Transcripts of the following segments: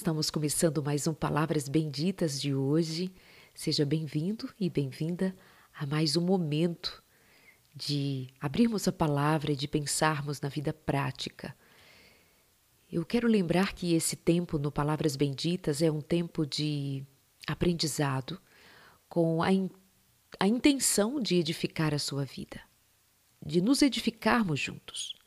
Estamos começando mais um Palavras Benditas de hoje. Seja bem-vindo e bem-vinda a mais um momento de abrirmos a palavra e de pensarmos na vida prática. Eu quero lembrar que esse tempo no Palavras Benditas é um tempo de aprendizado com a, in a intenção de edificar a sua vida, de nos edificarmos juntos.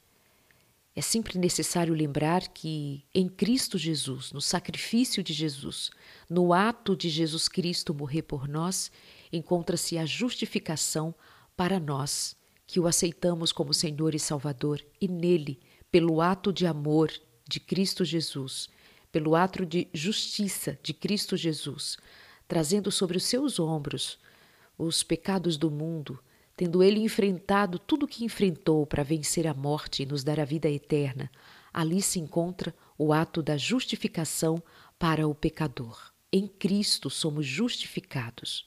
É sempre necessário lembrar que em Cristo Jesus, no sacrifício de Jesus, no ato de Jesus Cristo morrer por nós, encontra-se a justificação para nós, que o aceitamos como Senhor e Salvador, e nele, pelo ato de amor de Cristo Jesus, pelo ato de justiça de Cristo Jesus, trazendo sobre os seus ombros os pecados do mundo, tendo ele enfrentado tudo o que enfrentou para vencer a morte e nos dar a vida eterna, ali se encontra o ato da justificação para o pecador. Em Cristo somos justificados.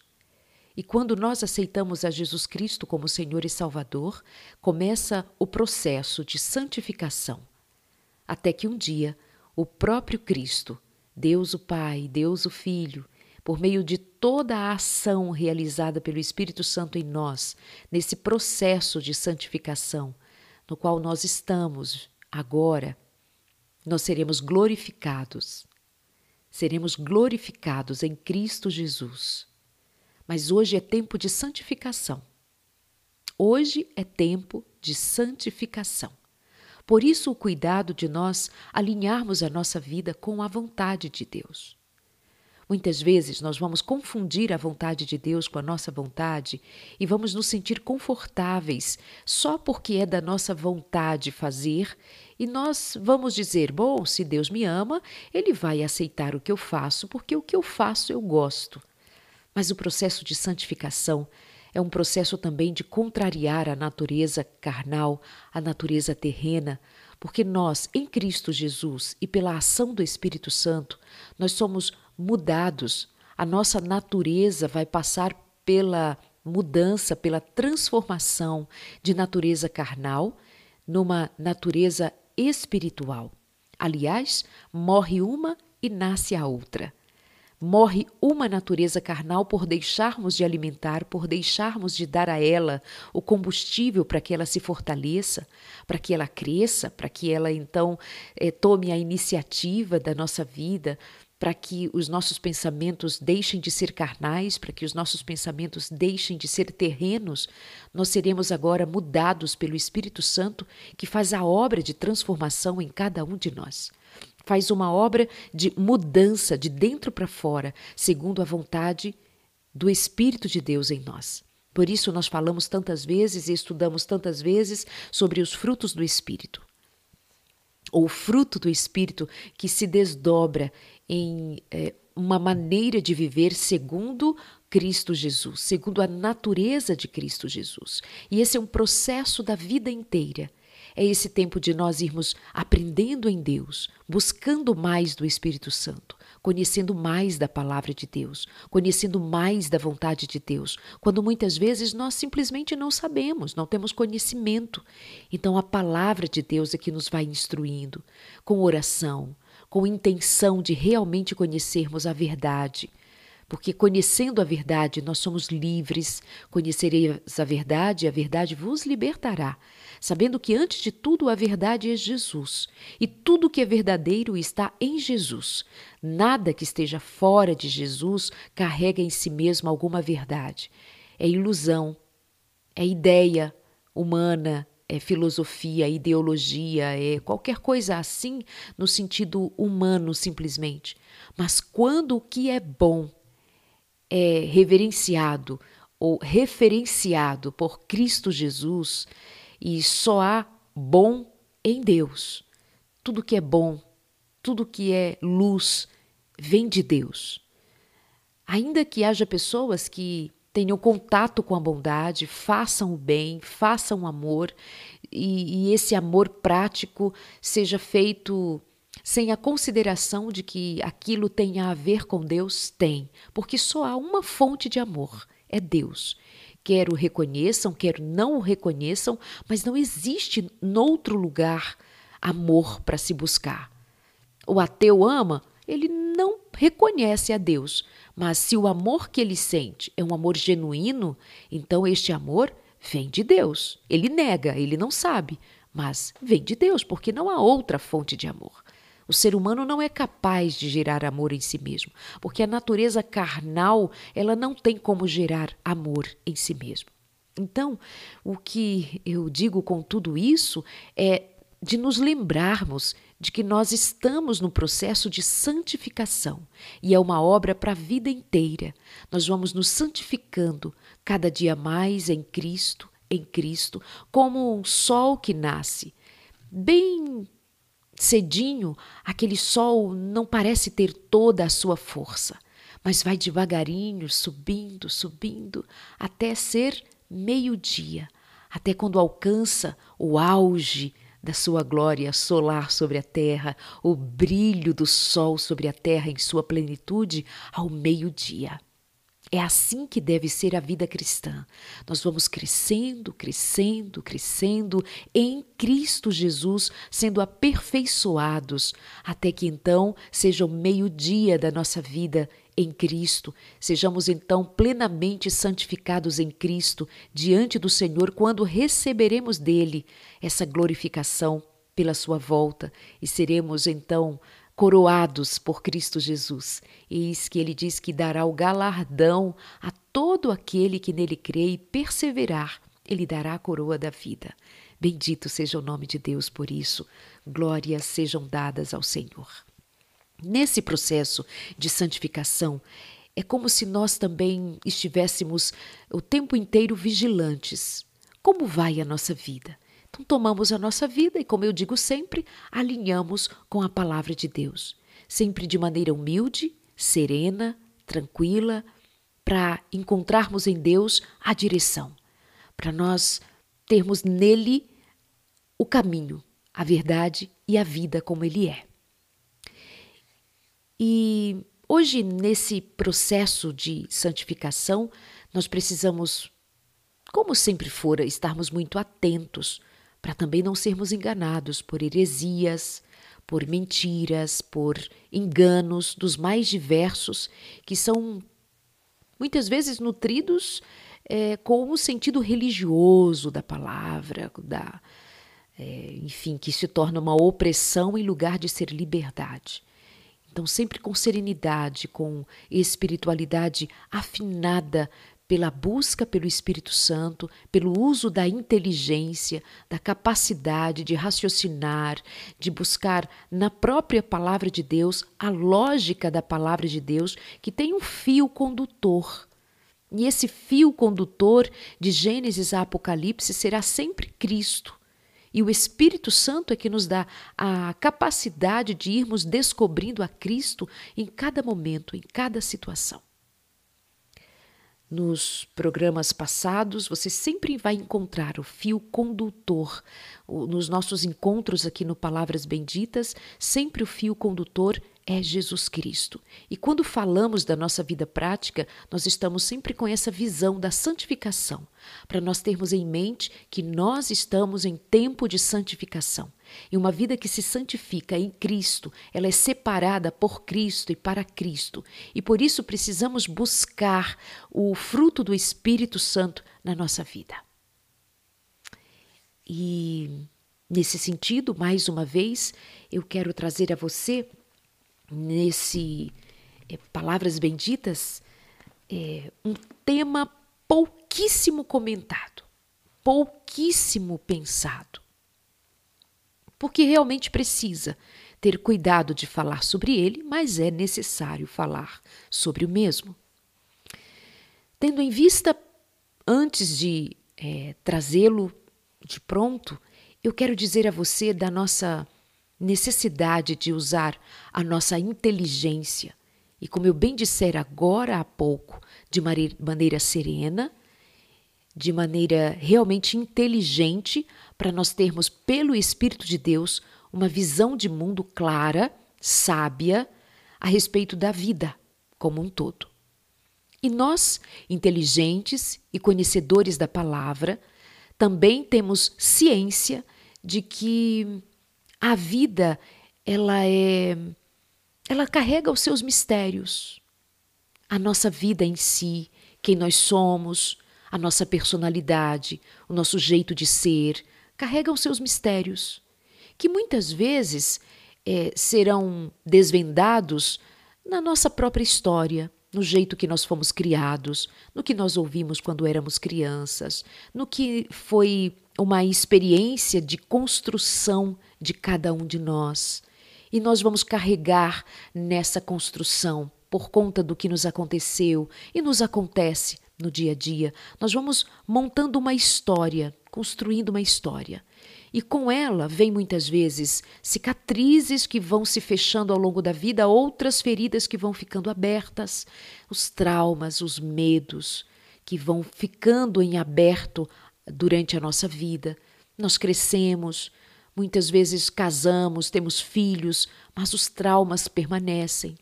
E quando nós aceitamos a Jesus Cristo como Senhor e Salvador, começa o processo de santificação. Até que um dia, o próprio Cristo, Deus o Pai, Deus o Filho, por meio de toda a ação realizada pelo Espírito Santo em nós, nesse processo de santificação, no qual nós estamos agora, nós seremos glorificados. Seremos glorificados em Cristo Jesus. Mas hoje é tempo de santificação. Hoje é tempo de santificação. Por isso, o cuidado de nós alinharmos a nossa vida com a vontade de Deus. Muitas vezes nós vamos confundir a vontade de Deus com a nossa vontade e vamos nos sentir confortáveis só porque é da nossa vontade fazer e nós vamos dizer: bom, se Deus me ama, Ele vai aceitar o que eu faço porque o que eu faço eu gosto. Mas o processo de santificação é um processo também de contrariar a natureza carnal, a natureza terrena, porque nós, em Cristo Jesus e pela ação do Espírito Santo, nós somos mudados. A nossa natureza vai passar pela mudança, pela transformação de natureza carnal numa natureza espiritual. Aliás, morre uma e nasce a outra. Morre uma natureza carnal por deixarmos de alimentar, por deixarmos de dar a ela o combustível para que ela se fortaleça, para que ela cresça, para que ela então eh, tome a iniciativa da nossa vida, para que os nossos pensamentos deixem de ser carnais, para que os nossos pensamentos deixem de ser terrenos, nós seremos agora mudados pelo Espírito Santo que faz a obra de transformação em cada um de nós. Faz uma obra de mudança de dentro para fora, segundo a vontade do Espírito de Deus em nós. Por isso nós falamos tantas vezes e estudamos tantas vezes sobre os frutos do Espírito ou fruto do Espírito que se desdobra em é, uma maneira de viver segundo Cristo Jesus, segundo a natureza de Cristo Jesus. E esse é um processo da vida inteira. É esse tempo de nós irmos aprendendo em Deus, buscando mais do Espírito Santo, conhecendo mais da palavra de Deus, conhecendo mais da vontade de Deus, quando muitas vezes nós simplesmente não sabemos, não temos conhecimento. Então a palavra de Deus é que nos vai instruindo, com oração, com intenção de realmente conhecermos a verdade. Porque conhecendo a verdade, nós somos livres. Conhecereis a verdade, e a verdade vos libertará. Sabendo que, antes de tudo, a verdade é Jesus. E tudo que é verdadeiro está em Jesus. Nada que esteja fora de Jesus carrega em si mesmo alguma verdade. É ilusão, é ideia humana, é filosofia, ideologia, é qualquer coisa assim no sentido humano simplesmente. Mas quando o que é bom é reverenciado ou referenciado por Cristo Jesus e só há bom em Deus. Tudo que é bom, tudo que é luz vem de Deus. Ainda que haja pessoas que tenham contato com a bondade, façam o bem, façam o amor, e, e esse amor prático seja feito sem a consideração de que aquilo tenha a ver com Deus, tem, porque só há uma fonte de amor, é Deus. Quer o reconheçam, quer não o reconheçam, mas não existe noutro lugar amor para se buscar. O ateu ama, ele não reconhece a Deus. Mas se o amor que ele sente é um amor genuíno, então este amor vem de Deus. Ele nega, ele não sabe, mas vem de Deus, porque não há outra fonte de amor. O ser humano não é capaz de gerar amor em si mesmo, porque a natureza carnal, ela não tem como gerar amor em si mesmo. Então, o que eu digo com tudo isso é de nos lembrarmos de que nós estamos no processo de santificação e é uma obra para a vida inteira. Nós vamos nos santificando cada dia mais em Cristo, em Cristo, como um sol que nasce. Bem cedinho, aquele sol não parece ter toda a sua força, mas vai devagarinho, subindo, subindo, até ser meio-dia, até quando alcança o auge da sua glória solar sobre a terra, o brilho do sol sobre a terra em sua plenitude ao meio-dia. É assim que deve ser a vida cristã. Nós vamos crescendo, crescendo, crescendo em Cristo Jesus, sendo aperfeiçoados, até que então seja o meio-dia da nossa vida em Cristo. Sejamos então plenamente santificados em Cristo diante do Senhor quando receberemos dele essa glorificação pela sua volta e seremos então coroados por Cristo Jesus. Eis que ele diz que dará o galardão a todo aquele que nele crê e perseverar, ele dará a coroa da vida. Bendito seja o nome de Deus por isso. Glórias sejam dadas ao Senhor. Nesse processo de santificação, é como se nós também estivéssemos o tempo inteiro vigilantes. Como vai a nossa vida? Então, tomamos a nossa vida e, como eu digo sempre, alinhamos com a palavra de Deus, sempre de maneira humilde, serena, tranquila, para encontrarmos em Deus a direção, para nós termos nele o caminho, a verdade e a vida como ele é. E hoje, nesse processo de santificação, nós precisamos, como sempre fora, estarmos muito atentos para também não sermos enganados por heresias, por mentiras, por enganos dos mais diversos, que são muitas vezes nutridos é, com o sentido religioso da palavra, da, é, enfim, que se torna uma opressão em lugar de ser liberdade. Então, sempre com serenidade, com espiritualidade afinada pela busca pelo Espírito Santo, pelo uso da inteligência, da capacidade de raciocinar, de buscar na própria palavra de Deus a lógica da palavra de Deus, que tem um fio condutor. E esse fio condutor de Gênesis a Apocalipse será sempre Cristo. E o Espírito Santo é que nos dá a capacidade de irmos descobrindo a Cristo em cada momento, em cada situação. Nos programas passados, você sempre vai encontrar o fio condutor. Nos nossos encontros aqui no Palavras Benditas, sempre o fio condutor é Jesus Cristo. E quando falamos da nossa vida prática, nós estamos sempre com essa visão da santificação, para nós termos em mente que nós estamos em tempo de santificação. E uma vida que se santifica em Cristo, ela é separada por Cristo e para Cristo. E por isso precisamos buscar o fruto do Espírito Santo na nossa vida. E nesse sentido, mais uma vez, eu quero trazer a você nesse é, Palavras Benditas é, um tema pouquíssimo comentado, pouquíssimo pensado. Porque realmente precisa ter cuidado de falar sobre ele, mas é necessário falar sobre o mesmo. Tendo em vista, antes de é, trazê-lo de pronto, eu quero dizer a você da nossa necessidade de usar a nossa inteligência e, como eu bem disser agora há pouco, de maneira serena, de maneira realmente inteligente, para nós termos, pelo Espírito de Deus, uma visão de mundo clara, sábia, a respeito da vida como um todo. E nós, inteligentes e conhecedores da palavra, também temos ciência de que a vida ela é ela carrega os seus mistérios. A nossa vida em si, quem nós somos, a nossa personalidade, o nosso jeito de ser, carrega os seus mistérios, que muitas vezes é, serão desvendados na nossa própria história, no jeito que nós fomos criados, no que nós ouvimos quando éramos crianças, no que foi uma experiência de construção de cada um de nós. E nós vamos carregar nessa construção por conta do que nos aconteceu e nos acontece no dia a dia. Nós vamos montando uma história, construindo uma história. E com ela vem muitas vezes cicatrizes que vão se fechando ao longo da vida, outras feridas que vão ficando abertas, os traumas, os medos que vão ficando em aberto durante a nossa vida. Nós crescemos, muitas vezes casamos, temos filhos, mas os traumas permanecem.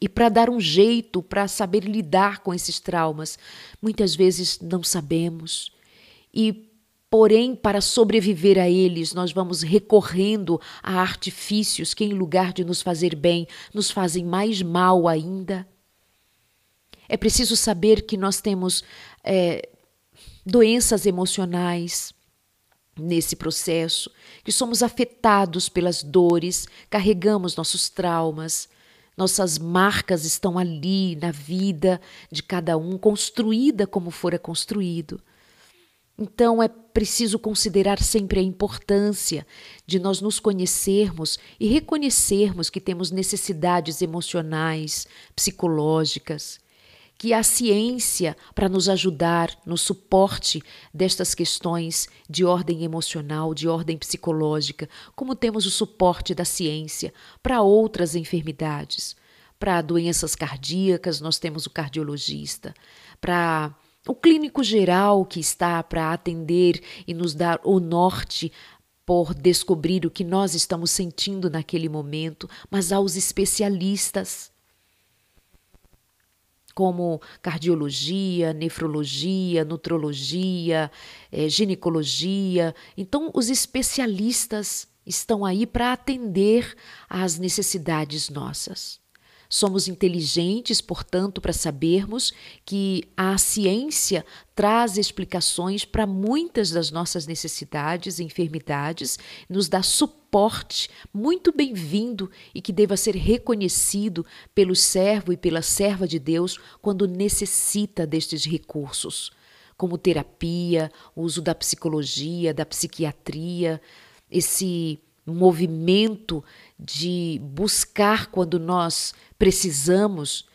E para dar um jeito, para saber lidar com esses traumas, muitas vezes não sabemos. E Porém, para sobreviver a eles, nós vamos recorrendo a artifícios que, em lugar de nos fazer bem, nos fazem mais mal ainda. É preciso saber que nós temos é, doenças emocionais nesse processo, que somos afetados pelas dores, carregamos nossos traumas, nossas marcas estão ali na vida de cada um, construída como fora construído. Então é preciso considerar sempre a importância de nós nos conhecermos e reconhecermos que temos necessidades emocionais, psicológicas, que a ciência para nos ajudar no suporte destas questões de ordem emocional, de ordem psicológica, como temos o suporte da ciência para outras enfermidades. Para doenças cardíacas, nós temos o cardiologista. Para o clínico geral que está para atender e nos dar o norte por descobrir o que nós estamos sentindo naquele momento, mas aos especialistas como cardiologia, nefrologia, nutrologia, é, ginecologia. Então, os especialistas estão aí para atender às necessidades nossas. Somos inteligentes, portanto, para sabermos que a ciência traz explicações para muitas das nossas necessidades e enfermidades, nos dá suporte muito bem-vindo e que deva ser reconhecido pelo servo e pela serva de Deus quando necessita destes recursos, como terapia, uso da psicologia, da psiquiatria, esse movimento de buscar quando nós precisamos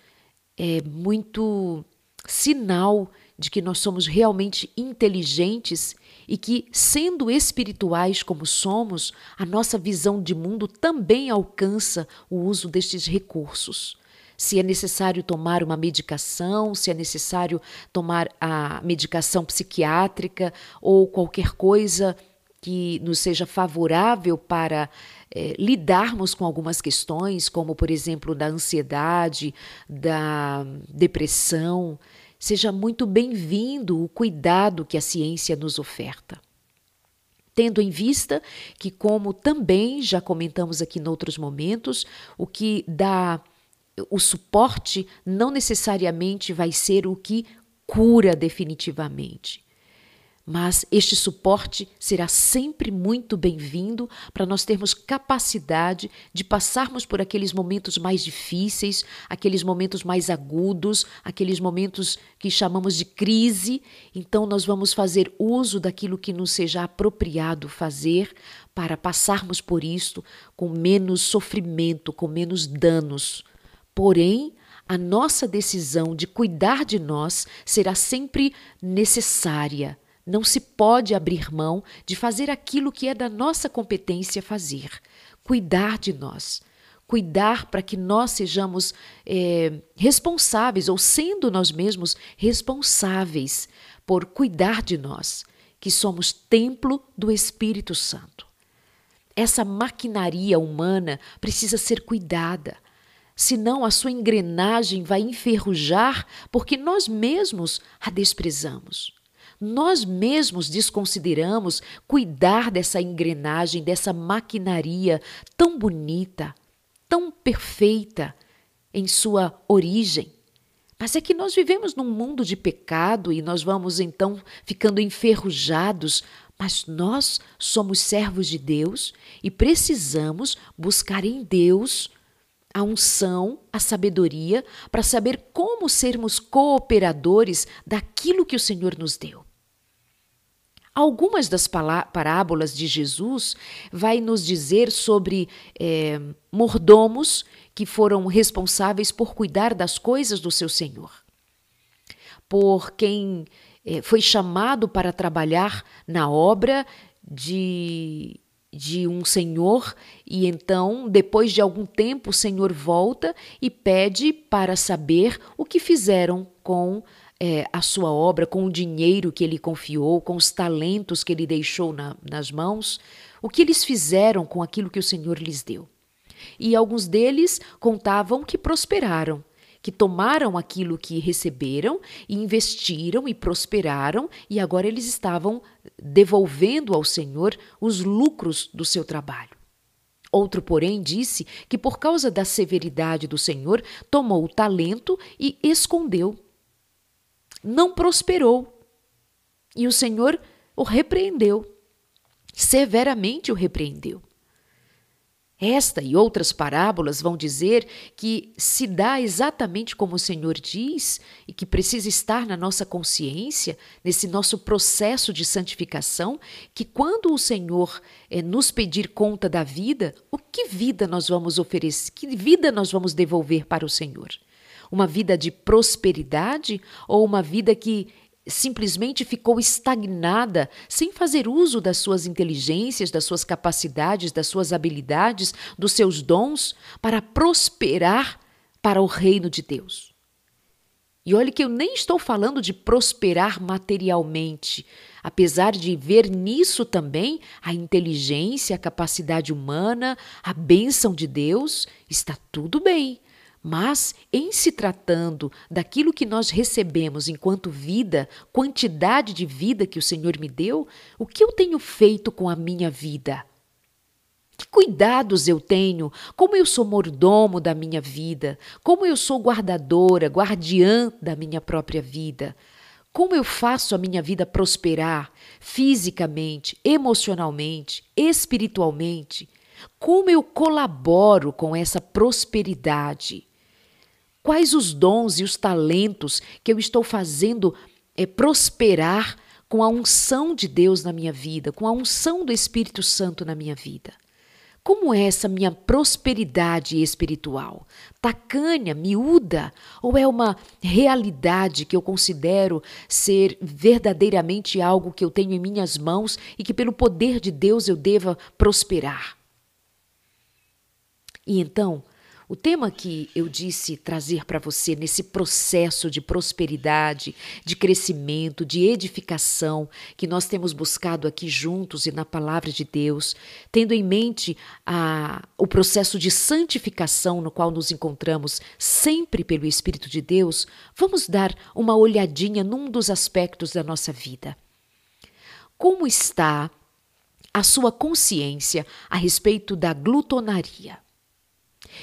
é muito sinal de que nós somos realmente inteligentes e que, sendo espirituais como somos, a nossa visão de mundo também alcança o uso destes recursos. Se é necessário tomar uma medicação, se é necessário tomar a medicação psiquiátrica ou qualquer coisa que nos seja favorável para é, lidarmos com algumas questões, como, por exemplo, da ansiedade, da depressão, seja muito bem-vindo o cuidado que a ciência nos oferta. Tendo em vista que, como também já comentamos aqui em outros momentos, o que dá o suporte não necessariamente vai ser o que cura definitivamente. Mas este suporte será sempre muito bem-vindo para nós termos capacidade de passarmos por aqueles momentos mais difíceis, aqueles momentos mais agudos, aqueles momentos que chamamos de crise. Então, nós vamos fazer uso daquilo que nos seja apropriado fazer para passarmos por isto com menos sofrimento, com menos danos. Porém, a nossa decisão de cuidar de nós será sempre necessária não se pode abrir mão de fazer aquilo que é da nossa competência fazer, cuidar de nós. Cuidar para que nós sejamos é, responsáveis, ou sendo nós mesmos responsáveis por cuidar de nós, que somos templo do Espírito Santo. Essa maquinaria humana precisa ser cuidada, senão a sua engrenagem vai enferrujar porque nós mesmos a desprezamos. Nós mesmos desconsideramos cuidar dessa engrenagem, dessa maquinaria tão bonita tão perfeita em sua origem. Mas é que nós vivemos num mundo de pecado e nós vamos então ficando enferrujados, mas nós somos servos de Deus e precisamos buscar em Deus a unção, a sabedoria para saber como sermos cooperadores daquilo que o Senhor nos deu. Algumas das parábolas de Jesus vai nos dizer sobre é, mordomos que foram responsáveis por cuidar das coisas do seu Senhor, por quem é, foi chamado para trabalhar na obra de de um senhor e então depois de algum tempo o senhor volta e pede para saber o que fizeram com é, a sua obra, com o dinheiro que ele confiou, com os talentos que ele deixou na, nas mãos, o que eles fizeram com aquilo que o Senhor lhes deu. E alguns deles contavam que prosperaram, que tomaram aquilo que receberam e investiram e prosperaram, e agora eles estavam devolvendo ao Senhor os lucros do seu trabalho. Outro, porém, disse que por causa da severidade do Senhor, tomou o talento e escondeu não prosperou. E o Senhor o repreendeu, severamente o repreendeu. Esta e outras parábolas vão dizer que se dá exatamente como o Senhor diz e que precisa estar na nossa consciência, nesse nosso processo de santificação, que quando o Senhor é, nos pedir conta da vida, o que vida nós vamos oferecer, que vida nós vamos devolver para o Senhor? Uma vida de prosperidade ou uma vida que simplesmente ficou estagnada, sem fazer uso das suas inteligências, das suas capacidades, das suas habilidades, dos seus dons para prosperar para o reino de Deus. E olhe que eu nem estou falando de prosperar materialmente, apesar de ver nisso também a inteligência, a capacidade humana, a bênção de Deus, está tudo bem. Mas, em se tratando daquilo que nós recebemos enquanto vida, quantidade de vida que o Senhor me deu, o que eu tenho feito com a minha vida? Que cuidados eu tenho? Como eu sou mordomo da minha vida? Como eu sou guardadora, guardiã da minha própria vida? Como eu faço a minha vida prosperar fisicamente, emocionalmente, espiritualmente? Como eu colaboro com essa prosperidade? Quais os dons e os talentos que eu estou fazendo é, prosperar com a unção de Deus na minha vida, com a unção do Espírito Santo na minha vida? Como é essa minha prosperidade espiritual? Tacanha, miúda? Ou é uma realidade que eu considero ser verdadeiramente algo que eu tenho em minhas mãos e que, pelo poder de Deus, eu deva prosperar? E então, o tema que eu disse trazer para você nesse processo de prosperidade, de crescimento, de edificação que nós temos buscado aqui juntos e na palavra de Deus, tendo em mente a, o processo de santificação no qual nos encontramos sempre pelo Espírito de Deus, vamos dar uma olhadinha num dos aspectos da nossa vida. Como está a sua consciência a respeito da glutonaria?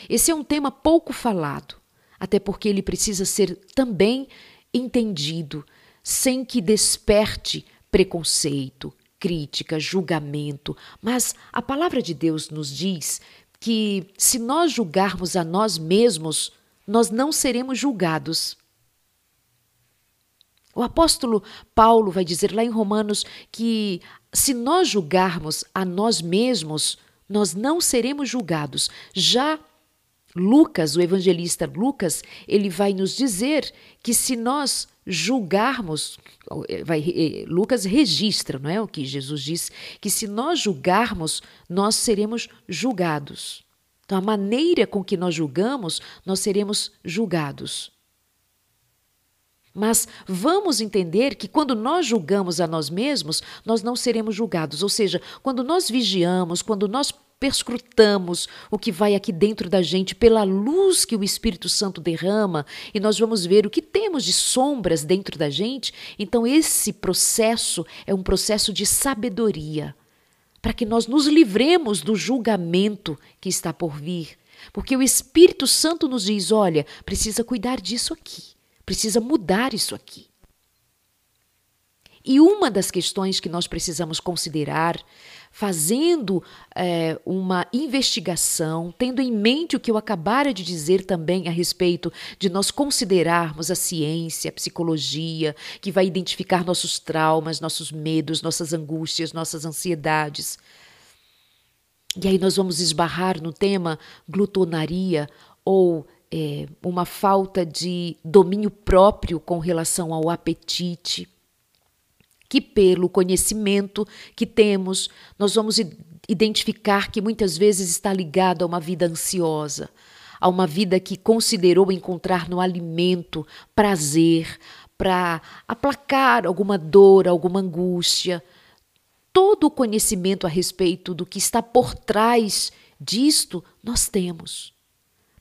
Esse é um tema pouco falado, até porque ele precisa ser também entendido sem que desperte preconceito, crítica, julgamento. Mas a palavra de Deus nos diz que se nós julgarmos a nós mesmos, nós não seremos julgados. O apóstolo Paulo vai dizer lá em Romanos que se nós julgarmos a nós mesmos, nós não seremos julgados. Já Lucas, o evangelista Lucas, ele vai nos dizer que se nós julgarmos, vai, eh, Lucas registra, não é o que Jesus diz, que se nós julgarmos, nós seremos julgados. Então, a maneira com que nós julgamos, nós seremos julgados. Mas vamos entender que quando nós julgamos a nós mesmos, nós não seremos julgados. Ou seja, quando nós vigiamos, quando nós perscrutamos o que vai aqui dentro da gente pela luz que o Espírito Santo derrama e nós vamos ver o que temos de sombras dentro da gente, então esse processo é um processo de sabedoria para que nós nos livremos do julgamento que está por vir, Porque o Espírito Santo nos diz: olha, precisa cuidar disso aqui, precisa mudar isso aqui. E uma das questões que nós precisamos considerar, fazendo é, uma investigação, tendo em mente o que eu acabara de dizer também a respeito de nós considerarmos a ciência, a psicologia, que vai identificar nossos traumas, nossos medos, nossas angústias, nossas ansiedades. E aí nós vamos esbarrar no tema glutonaria ou é, uma falta de domínio próprio com relação ao apetite que, pelo conhecimento que temos, nós vamos identificar que muitas vezes está ligado a uma vida ansiosa, a uma vida que considerou encontrar no alimento prazer para aplacar alguma dor, alguma angústia. Todo o conhecimento a respeito do que está por trás disto nós temos.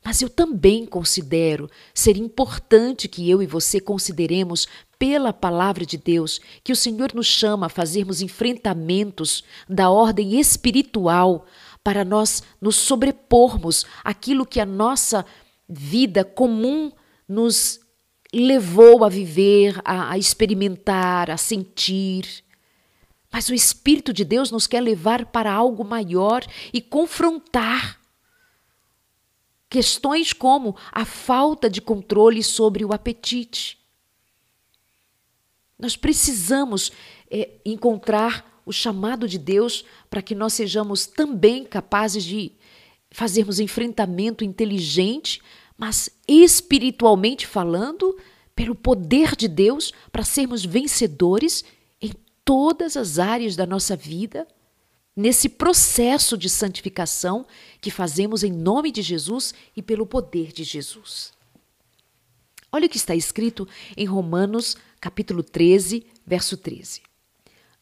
Mas eu também considero ser importante que eu e você consideremos pela palavra de Deus que o Senhor nos chama a fazermos enfrentamentos da ordem espiritual para nós nos sobrepormos aquilo que a nossa vida comum nos levou a viver, a, a experimentar, a sentir. Mas o Espírito de Deus nos quer levar para algo maior e confrontar Questões como a falta de controle sobre o apetite. Nós precisamos é, encontrar o chamado de Deus para que nós sejamos também capazes de fazermos enfrentamento inteligente, mas espiritualmente falando, pelo poder de Deus, para sermos vencedores em todas as áreas da nossa vida nesse processo de santificação que fazemos em nome de Jesus e pelo poder de Jesus. Olha o que está escrito em Romanos, capítulo 13, verso 13.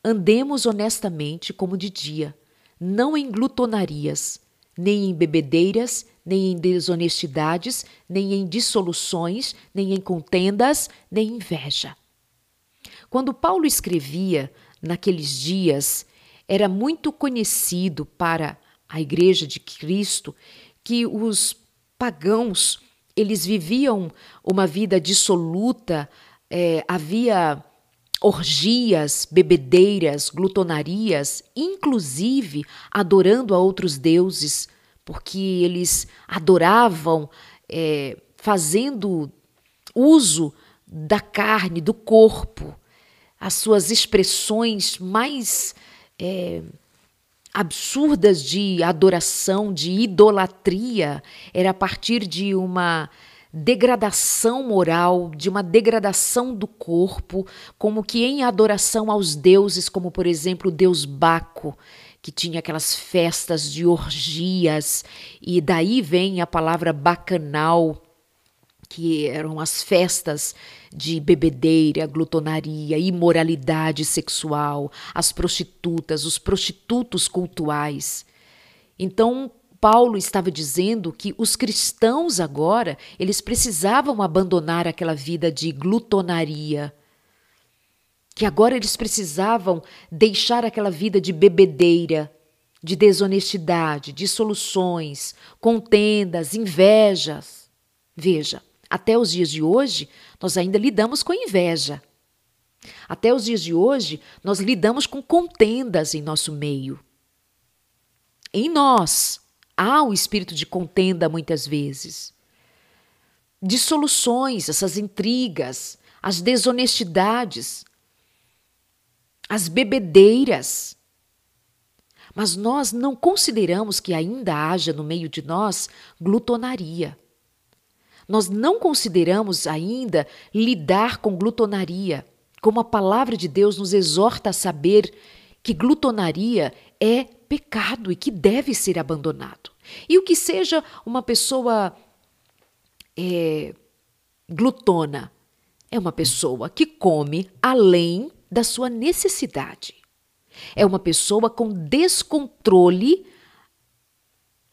Andemos honestamente como de dia, não em glutonarias, nem em bebedeiras, nem em desonestidades, nem em dissoluções, nem em contendas, nem em inveja. Quando Paulo escrevia naqueles dias, era muito conhecido para a Igreja de Cristo que os pagãos eles viviam uma vida dissoluta, é, havia orgias, bebedeiras, glutonarias, inclusive adorando a outros deuses, porque eles adoravam é, fazendo uso da carne, do corpo, as suas expressões mais é, absurdas de adoração, de idolatria, era a partir de uma degradação moral, de uma degradação do corpo, como que em adoração aos deuses, como por exemplo o deus Baco, que tinha aquelas festas de orgias, e daí vem a palavra bacanal, que eram as festas de bebedeira, glutonaria, imoralidade sexual, as prostitutas, os prostitutos cultuais. Então, Paulo estava dizendo que os cristãos agora, eles precisavam abandonar aquela vida de glutonaria, que agora eles precisavam deixar aquela vida de bebedeira, de desonestidade, dissoluções, contendas, invejas. Veja, até os dias de hoje, nós ainda lidamos com inveja. Até os dias de hoje, nós lidamos com contendas em nosso meio. Em nós há o espírito de contenda muitas vezes. Dissoluções, essas intrigas, as desonestidades, as bebedeiras. Mas nós não consideramos que ainda haja no meio de nós glutonaria. Nós não consideramos ainda lidar com glutonaria, como a palavra de Deus nos exorta a saber que glutonaria é pecado e que deve ser abandonado. E o que seja uma pessoa é, glutona é uma pessoa que come além da sua necessidade. É uma pessoa com descontrole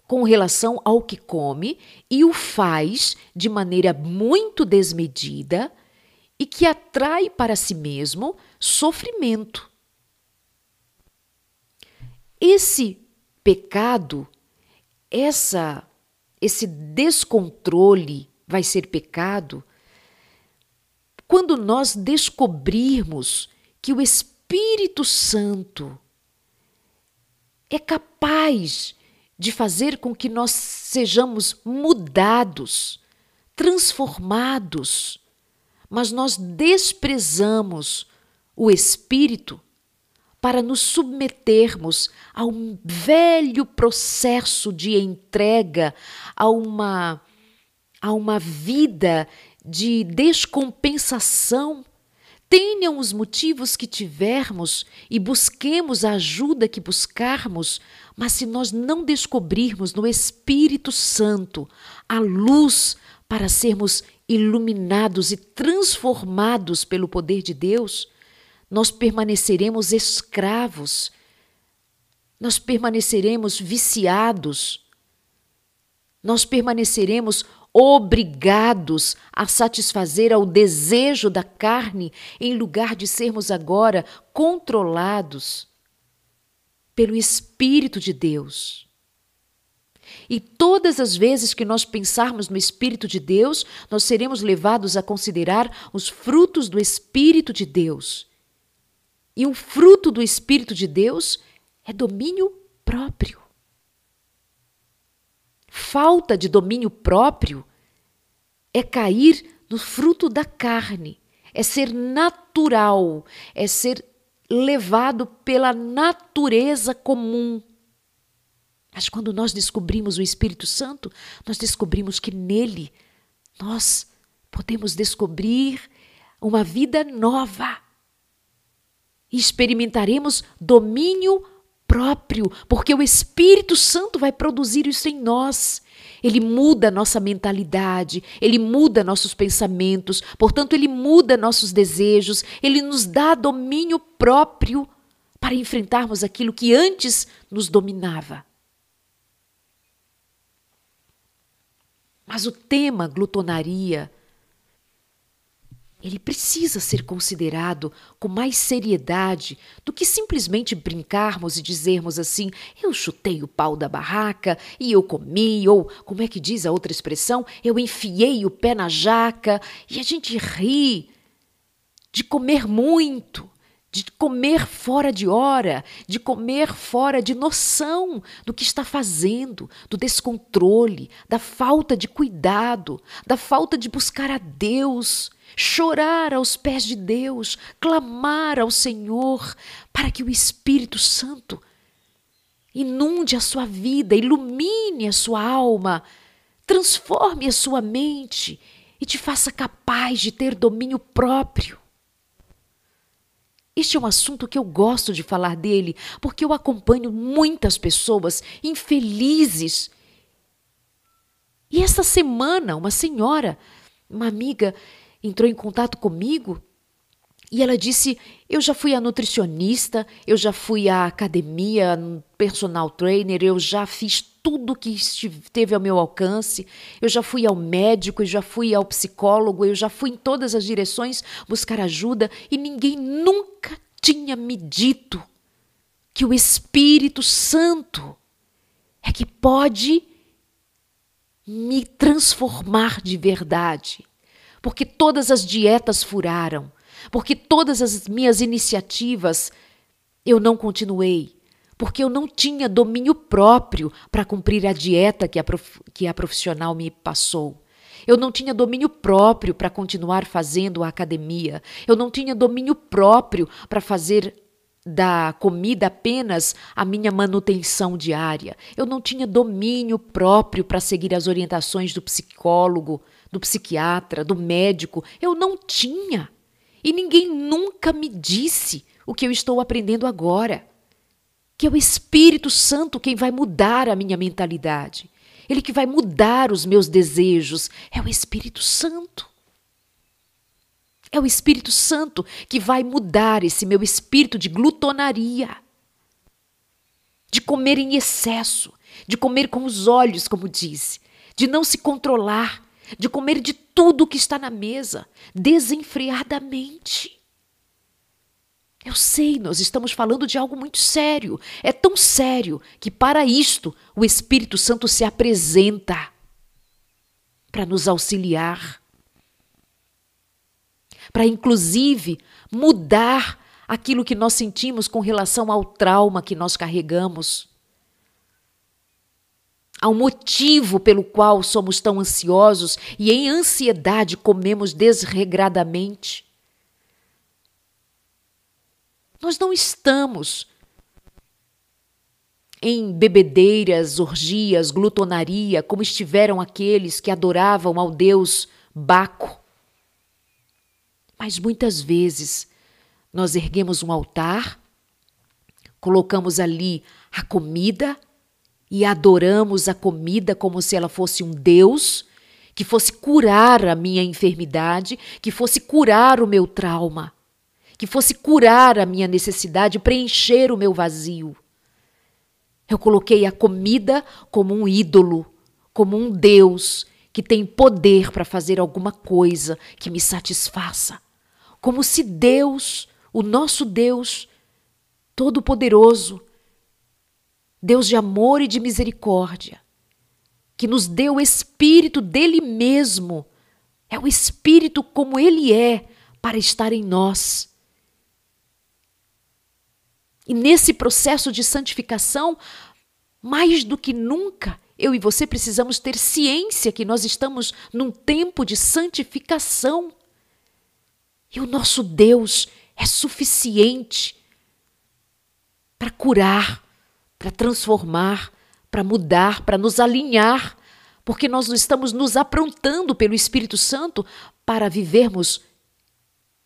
com relação ao que come e o faz de maneira muito desmedida e que atrai para si mesmo sofrimento. Esse pecado, essa esse descontrole vai ser pecado? Quando nós descobrirmos que o Espírito Santo é capaz de fazer com que nós sejamos mudados, transformados, mas nós desprezamos o Espírito para nos submetermos a um velho processo de entrega, a uma, a uma vida de descompensação. Tenham os motivos que tivermos e busquemos a ajuda que buscarmos, mas se nós não descobrirmos no Espírito Santo a luz para sermos iluminados e transformados pelo poder de Deus, nós permaneceremos escravos, nós permaneceremos viciados, nós permaneceremos obrigados a satisfazer ao desejo da carne, em lugar de sermos agora controlados pelo Espírito de Deus. E todas as vezes que nós pensarmos no Espírito de Deus, nós seremos levados a considerar os frutos do Espírito de Deus. E o fruto do Espírito de Deus é domínio próprio. Falta de domínio próprio é cair no fruto da carne, é ser natural, é ser levado pela natureza comum. Mas quando nós descobrimos o Espírito Santo, nós descobrimos que nele nós podemos descobrir uma vida nova e experimentaremos domínio próprio, porque o Espírito Santo vai produzir isso em nós. Ele muda nossa mentalidade, ele muda nossos pensamentos, portanto, ele muda nossos desejos, ele nos dá domínio próprio para enfrentarmos aquilo que antes nos dominava. Mas o tema glutonaria ele precisa ser considerado com mais seriedade do que simplesmente brincarmos e dizermos assim: eu chutei o pau da barraca e eu comi, ou como é que diz a outra expressão? Eu enfiei o pé na jaca e a gente ri de comer muito, de comer fora de hora, de comer fora de noção do que está fazendo, do descontrole, da falta de cuidado, da falta de buscar a Deus chorar aos pés de Deus, clamar ao Senhor para que o Espírito Santo inunde a sua vida, ilumine a sua alma, transforme a sua mente e te faça capaz de ter domínio próprio. Este é um assunto que eu gosto de falar dele, porque eu acompanho muitas pessoas infelizes. E essa semana, uma senhora, uma amiga, entrou em contato comigo e ela disse: Eu já fui a nutricionista, eu já fui à academia, personal trainer, eu já fiz tudo que esteve ao meu alcance, eu já fui ao médico, eu já fui ao psicólogo, eu já fui em todas as direções buscar ajuda e ninguém nunca tinha me dito que o Espírito Santo é que pode me transformar de verdade porque todas as dietas furaram, porque todas as minhas iniciativas eu não continuei, porque eu não tinha domínio próprio para cumprir a dieta que a, prof, que a profissional me passou. Eu não tinha domínio próprio para continuar fazendo a academia. Eu não tinha domínio próprio para fazer da comida apenas a minha manutenção diária. Eu não tinha domínio próprio para seguir as orientações do psicólogo, do psiquiatra, do médico. Eu não tinha. E ninguém nunca me disse o que eu estou aprendendo agora. Que é o Espírito Santo quem vai mudar a minha mentalidade. Ele que vai mudar os meus desejos. É o Espírito Santo. É o Espírito Santo que vai mudar esse meu espírito de glutonaria, de comer em excesso, de comer com os olhos, como disse, de não se controlar, de comer de tudo que está na mesa, desenfreadamente. Eu sei, nós estamos falando de algo muito sério. É tão sério que para isto o Espírito Santo se apresenta. para nos auxiliar, para inclusive mudar aquilo que nós sentimos com relação ao trauma que nós carregamos. Há um motivo pelo qual somos tão ansiosos e em ansiedade comemos desregradamente. Nós não estamos em bebedeiras, orgias, glutonaria, como estiveram aqueles que adoravam ao deus Baco. Mas muitas vezes nós erguemos um altar, colocamos ali a comida e adoramos a comida como se ela fosse um Deus que fosse curar a minha enfermidade, que fosse curar o meu trauma, que fosse curar a minha necessidade, preencher o meu vazio. Eu coloquei a comida como um ídolo, como um Deus que tem poder para fazer alguma coisa que me satisfaça. Como se Deus, o nosso Deus, Todo-Poderoso, Deus de amor e de misericórdia, que nos deu o Espírito dele mesmo, é o Espírito como ele é, para estar em nós. E nesse processo de santificação, mais do que nunca, eu e você precisamos ter ciência que nós estamos num tempo de santificação. E o nosso Deus é suficiente para curar, para transformar, para mudar, para nos alinhar, porque nós estamos nos aprontando pelo Espírito Santo para vivermos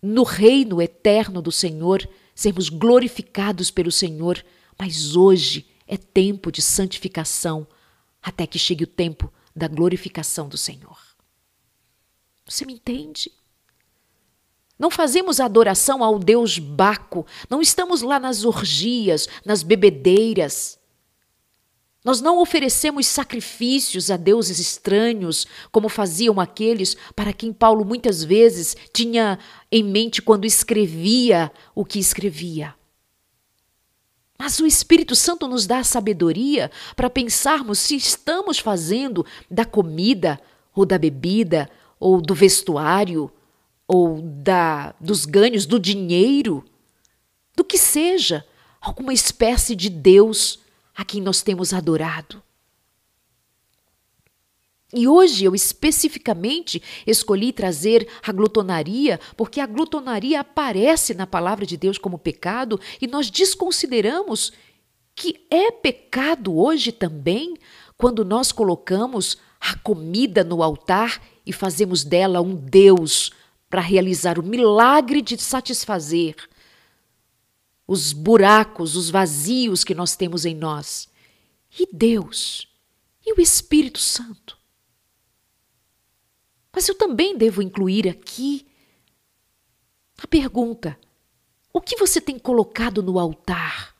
no reino eterno do Senhor sermos glorificados pelo Senhor, mas hoje é tempo de santificação até que chegue o tempo da glorificação do Senhor. Você me entende? Não fazemos adoração ao Deus Baco, não estamos lá nas orgias, nas bebedeiras. Nós não oferecemos sacrifícios a deuses estranhos, como faziam aqueles para quem Paulo muitas vezes tinha em mente quando escrevia o que escrevia. Mas o Espírito Santo nos dá a sabedoria para pensarmos se estamos fazendo da comida, ou da bebida, ou do vestuário, ou da dos ganhos do dinheiro, do que seja, alguma espécie de Deus a quem nós temos adorado. E hoje eu especificamente escolhi trazer a glutonaria, porque a glutonaria aparece na palavra de Deus como pecado e nós desconsideramos que é pecado hoje também quando nós colocamos a comida no altar e fazemos dela um Deus para realizar o milagre de satisfazer os buracos, os vazios que nós temos em nós. E Deus? E o Espírito Santo? Mas eu também devo incluir aqui a pergunta: o que você tem colocado no altar?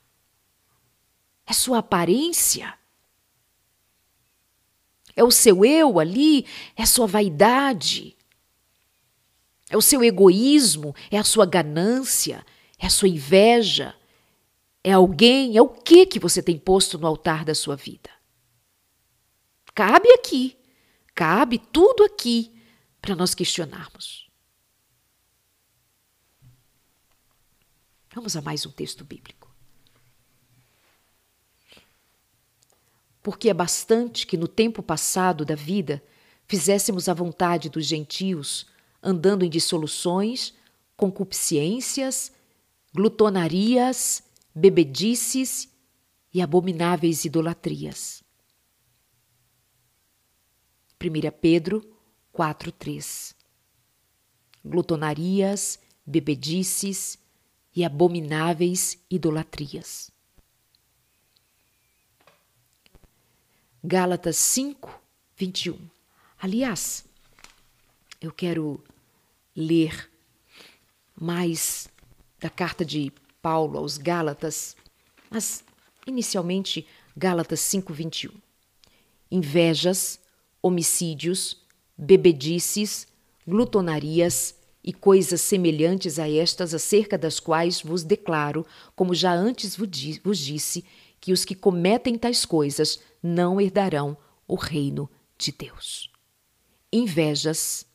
É sua aparência? É o seu eu ali? É sua vaidade? É o seu egoísmo? É a sua ganância? É a sua inveja? É alguém? É o que que você tem posto no altar da sua vida? Cabe aqui, cabe tudo aqui para nós questionarmos. Vamos a mais um texto bíblico. Porque é bastante que no tempo passado da vida fizéssemos a vontade dos gentios, andando em dissoluções, concupiscências, glutonarias, bebedices e abomináveis idolatrias. 1 Pedro 4:3 Glutonarias, bebedices e abomináveis idolatrias. Gálatas 5, 21. Aliás, eu quero ler mais da carta de Paulo aos Gálatas, mas inicialmente Gálatas 5:21. Invejas, homicídios, bebedices, glutonarias e coisas semelhantes a estas, acerca das quais vos declaro, como já antes vos disse, que os que cometem tais coisas não herdarão o reino de Deus. invejas,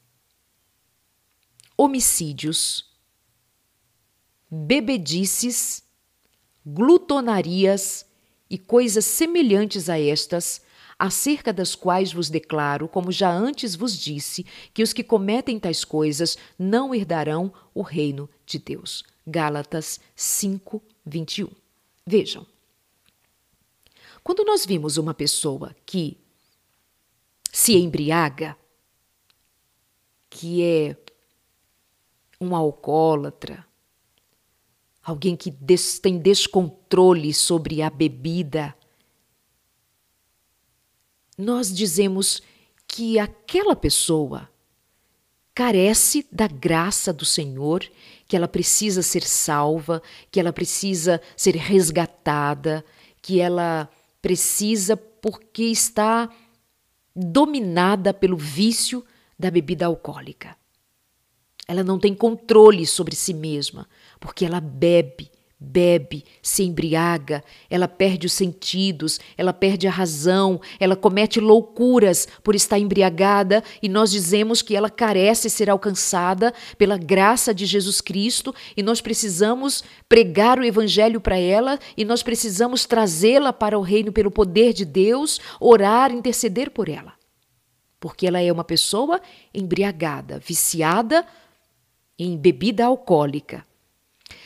homicídios, bebedices, glutonarias e coisas semelhantes a estas, acerca das quais vos declaro, como já antes vos disse, que os que cometem tais coisas não herdarão o reino de Deus. Gálatas 5, 21. Vejam. Quando nós vimos uma pessoa que se embriaga, que é um alcoólatra, alguém que des tem descontrole sobre a bebida, nós dizemos que aquela pessoa carece da graça do Senhor, que ela precisa ser salva, que ela precisa ser resgatada, que ela precisa porque está dominada pelo vício da bebida alcoólica. Ela não tem controle sobre si mesma, porque ela bebe, bebe, se embriaga, ela perde os sentidos, ela perde a razão, ela comete loucuras por estar embriagada e nós dizemos que ela carece ser alcançada pela graça de Jesus Cristo e nós precisamos pregar o evangelho para ela e nós precisamos trazê-la para o reino pelo poder de Deus, orar, interceder por ela. Porque ela é uma pessoa embriagada, viciada em bebida alcoólica.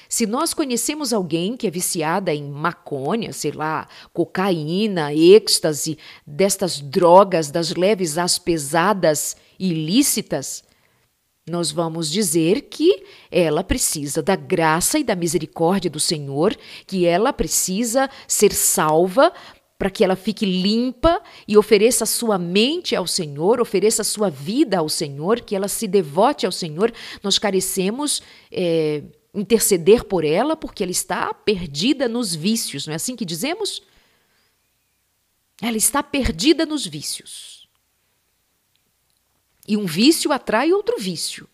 Se nós conhecemos alguém que é viciada em maconha, sei lá, cocaína, êxtase, destas drogas das leves às pesadas ilícitas, nós vamos dizer que ela precisa da graça e da misericórdia do Senhor, que ela precisa ser salva para que ela fique limpa e ofereça sua mente ao Senhor, ofereça sua vida ao Senhor, que ela se devote ao Senhor. Nós carecemos. É, interceder por ela porque ela está perdida nos vícios, não é assim que dizemos? Ela está perdida nos vícios. E um vício atrai outro vício.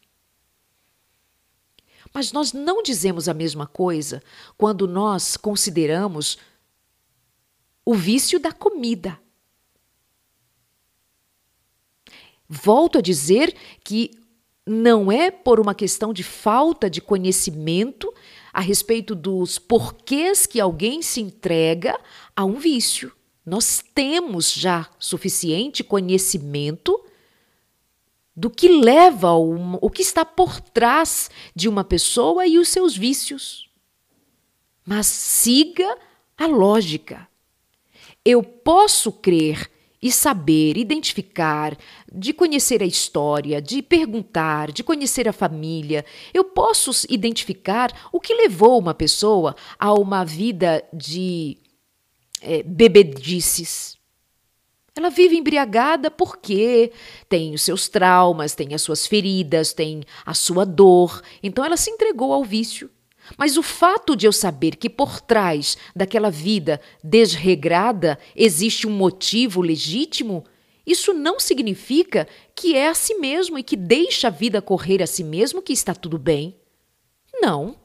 Mas nós não dizemos a mesma coisa quando nós consideramos o vício da comida. Volto a dizer que não é por uma questão de falta de conhecimento a respeito dos porquês que alguém se entrega a um vício. Nós temos já suficiente conhecimento do que leva uma, o que está por trás de uma pessoa e os seus vícios. Mas siga a lógica. Eu posso crer e saber, identificar, de conhecer a história, de perguntar, de conhecer a família, eu posso identificar o que levou uma pessoa a uma vida de é, bebedices. Ela vive embriagada porque tem os seus traumas, tem as suas feridas, tem a sua dor, então ela se entregou ao vício. Mas o fato de eu saber que por trás daquela vida desregrada existe um motivo legítimo, isso não significa que é a si mesmo e que deixa a vida correr a si mesmo que está tudo bem. Não.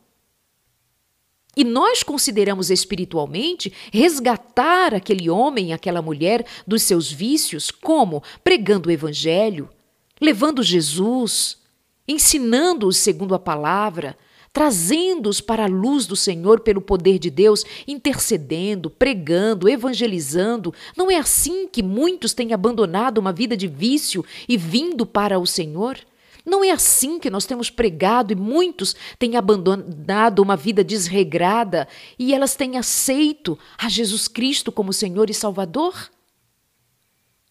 E nós consideramos espiritualmente resgatar aquele homem, aquela mulher dos seus vícios, como pregando o Evangelho, levando Jesus, ensinando-os segundo a palavra, trazendo-os para a luz do Senhor pelo poder de Deus, intercedendo, pregando, evangelizando. Não é assim que muitos têm abandonado uma vida de vício e vindo para o Senhor? Não é assim que nós temos pregado e muitos têm abandonado uma vida desregrada e elas têm aceito a Jesus Cristo como Senhor e Salvador?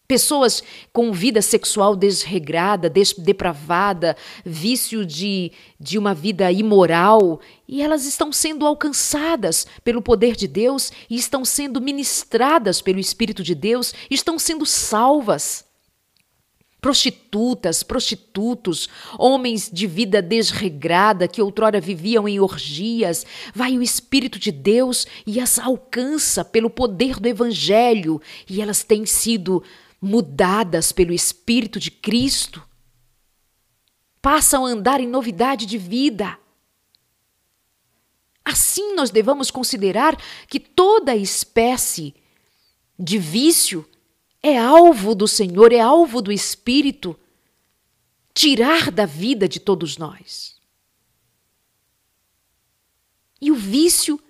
Pessoas com vida sexual desregrada, des depravada, vício de, de uma vida imoral, e elas estão sendo alcançadas pelo poder de Deus e estão sendo ministradas pelo Espírito de Deus, estão sendo salvas. Prostitutas, prostitutos, homens de vida desregrada que outrora viviam em orgias, vai o Espírito de Deus e as alcança pelo poder do Evangelho, e elas têm sido mudadas pelo Espírito de Cristo, passam a andar em novidade de vida. Assim, nós devemos considerar que toda espécie de vício é alvo do Senhor, é alvo do Espírito, tirar da vida de todos nós. E o vício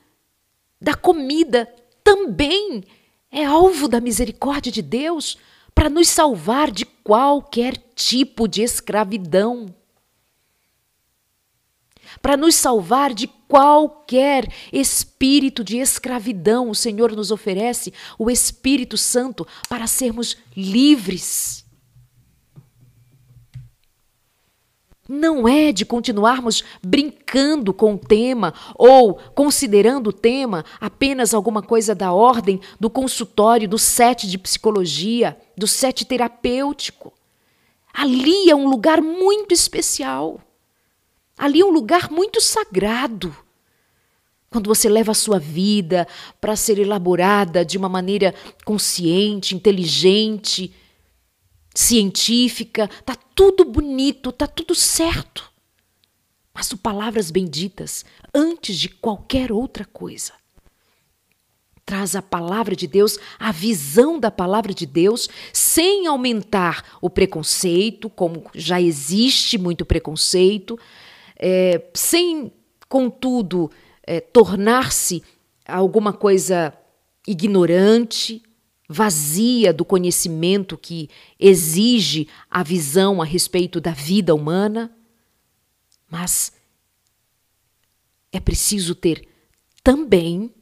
da comida também é alvo da misericórdia de Deus para nos salvar de qualquer tipo de escravidão. Para nos salvar de qualquer espírito de escravidão, o Senhor nos oferece o Espírito Santo para sermos livres. Não é de continuarmos brincando com o tema ou considerando o tema apenas alguma coisa da ordem do consultório, do set de psicologia, do set terapêutico. Ali é um lugar muito especial. Ali é um lugar muito sagrado. Quando você leva a sua vida para ser elaborada de uma maneira consciente, inteligente, científica, tá tudo bonito, tá tudo certo. Mas o palavras benditas, antes de qualquer outra coisa, traz a palavra de Deus, a visão da palavra de Deus, sem aumentar o preconceito, como já existe muito preconceito, é, sem, contudo, é, tornar-se alguma coisa ignorante, vazia do conhecimento que exige a visão a respeito da vida humana, mas é preciso ter também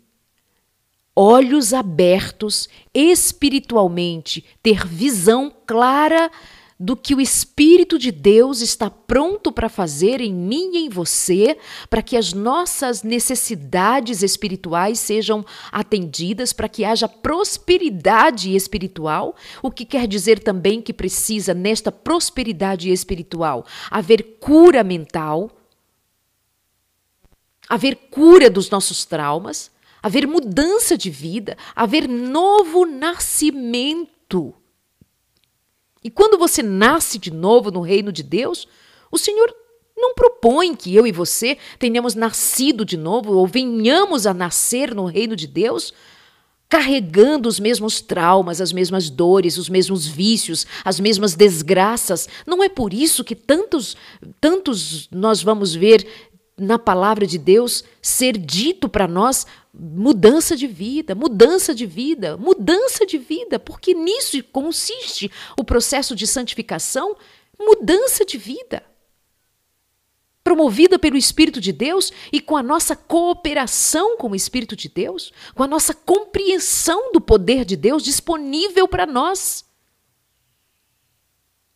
olhos abertos espiritualmente, ter visão clara do que o Espírito de Deus está pronto para fazer em mim e em você, para que as nossas necessidades espirituais sejam atendidas, para que haja prosperidade espiritual, o que quer dizer também que precisa, nesta prosperidade espiritual, haver cura mental, haver cura dos nossos traumas, haver mudança de vida, haver novo nascimento. E quando você nasce de novo no reino de Deus, o Senhor não propõe que eu e você tenhamos nascido de novo ou venhamos a nascer no reino de Deus carregando os mesmos traumas, as mesmas dores, os mesmos vícios, as mesmas desgraças. Não é por isso que tantos tantos nós vamos ver na palavra de Deus ser dito para nós mudança de vida, mudança de vida, mudança de vida, porque nisso consiste o processo de santificação, mudança de vida. Promovida pelo Espírito de Deus e com a nossa cooperação com o Espírito de Deus, com a nossa compreensão do poder de Deus disponível para nós.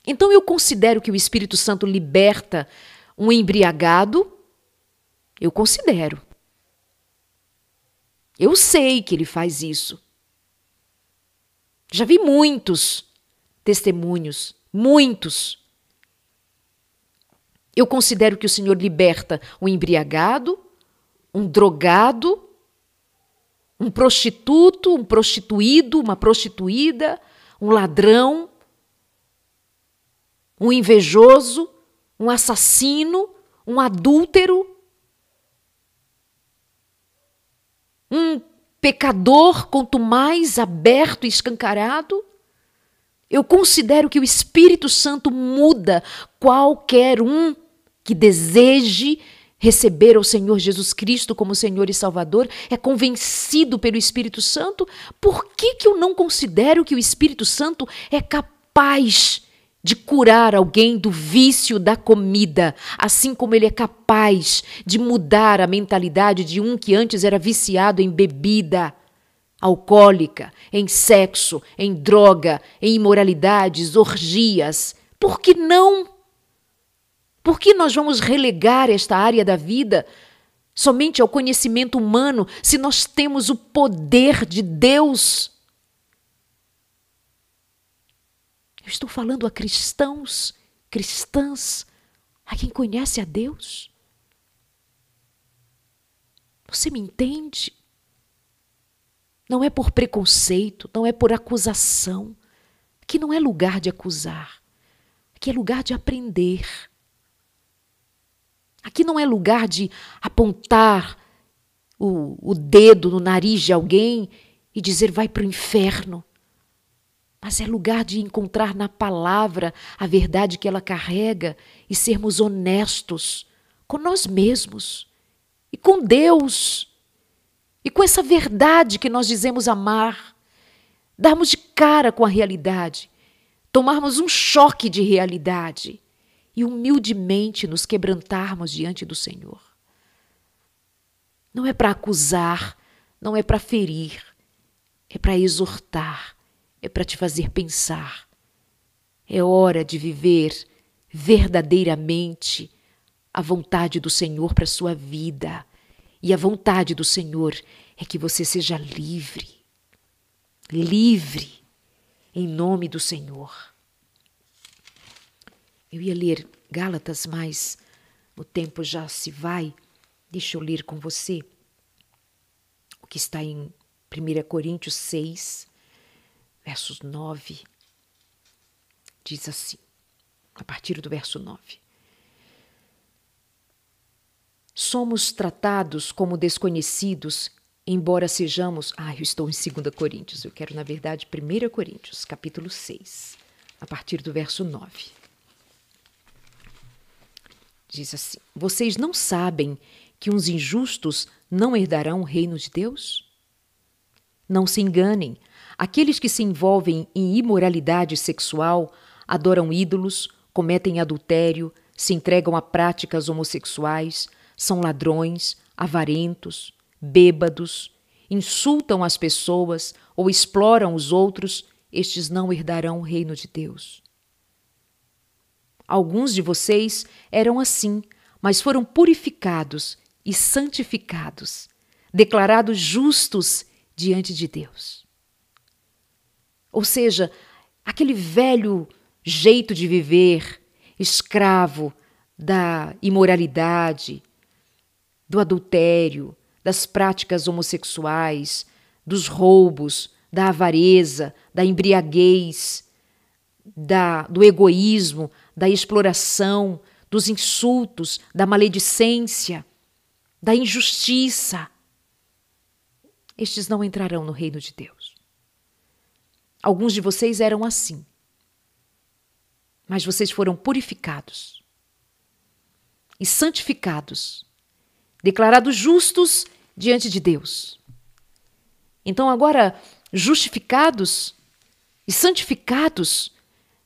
Então eu considero que o Espírito Santo liberta um embriagado, eu considero. Eu sei que ele faz isso. Já vi muitos testemunhos, muitos. Eu considero que o Senhor liberta um embriagado, um drogado, um prostituto, um prostituído, uma prostituída, um ladrão, um invejoso, um assassino, um adúltero, um pecador, quanto mais aberto e escancarado, eu considero que o Espírito Santo muda qualquer um que deseje receber o Senhor Jesus Cristo como Senhor e Salvador, é convencido pelo Espírito Santo. Por que, que eu não considero que o Espírito Santo é capaz de curar alguém do vício da comida, assim como ele é capaz de mudar a mentalidade de um que antes era viciado em bebida alcoólica, em sexo, em droga, em imoralidades, orgias. Por que não? Por que nós vamos relegar esta área da vida somente ao conhecimento humano se nós temos o poder de Deus? Eu estou falando a cristãos, cristãs, a quem conhece a Deus. Você me entende? Não é por preconceito, não é por acusação. Aqui não é lugar de acusar. Aqui é lugar de aprender. Aqui não é lugar de apontar o, o dedo no nariz de alguém e dizer vai para o inferno. Mas é lugar de encontrar na palavra a verdade que ela carrega e sermos honestos com nós mesmos e com Deus e com essa verdade que nós dizemos amar, darmos de cara com a realidade, tomarmos um choque de realidade e humildemente nos quebrantarmos diante do Senhor. Não é para acusar, não é para ferir, é para exortar, é para te fazer pensar. É hora de viver verdadeiramente a vontade do Senhor para a sua vida. E a vontade do Senhor é que você seja livre. Livre, em nome do Senhor. Eu ia ler Gálatas, mas o tempo já se vai. Deixa eu ler com você o que está em 1 Coríntios 6, versos 9. Diz assim, a partir do verso 9. Somos tratados como desconhecidos, embora sejamos. Ah, eu estou em 2 Coríntios, eu quero, na verdade, 1 Coríntios, capítulo 6, a partir do verso 9. Diz assim: Vocês não sabem que uns injustos não herdarão o reino de Deus? Não se enganem. Aqueles que se envolvem em imoralidade sexual adoram ídolos, cometem adultério, se entregam a práticas homossexuais, são ladrões, avarentos, bêbados, insultam as pessoas ou exploram os outros, estes não herdarão o reino de Deus. Alguns de vocês eram assim, mas foram purificados e santificados, declarados justos diante de Deus. Ou seja, aquele velho jeito de viver, escravo da imoralidade, do adultério, das práticas homossexuais, dos roubos, da avareza, da embriaguez, da, do egoísmo, da exploração, dos insultos, da maledicência, da injustiça, estes não entrarão no reino de Deus. Alguns de vocês eram assim, mas vocês foram purificados e santificados, declarados justos diante de Deus. Então, agora, justificados e santificados,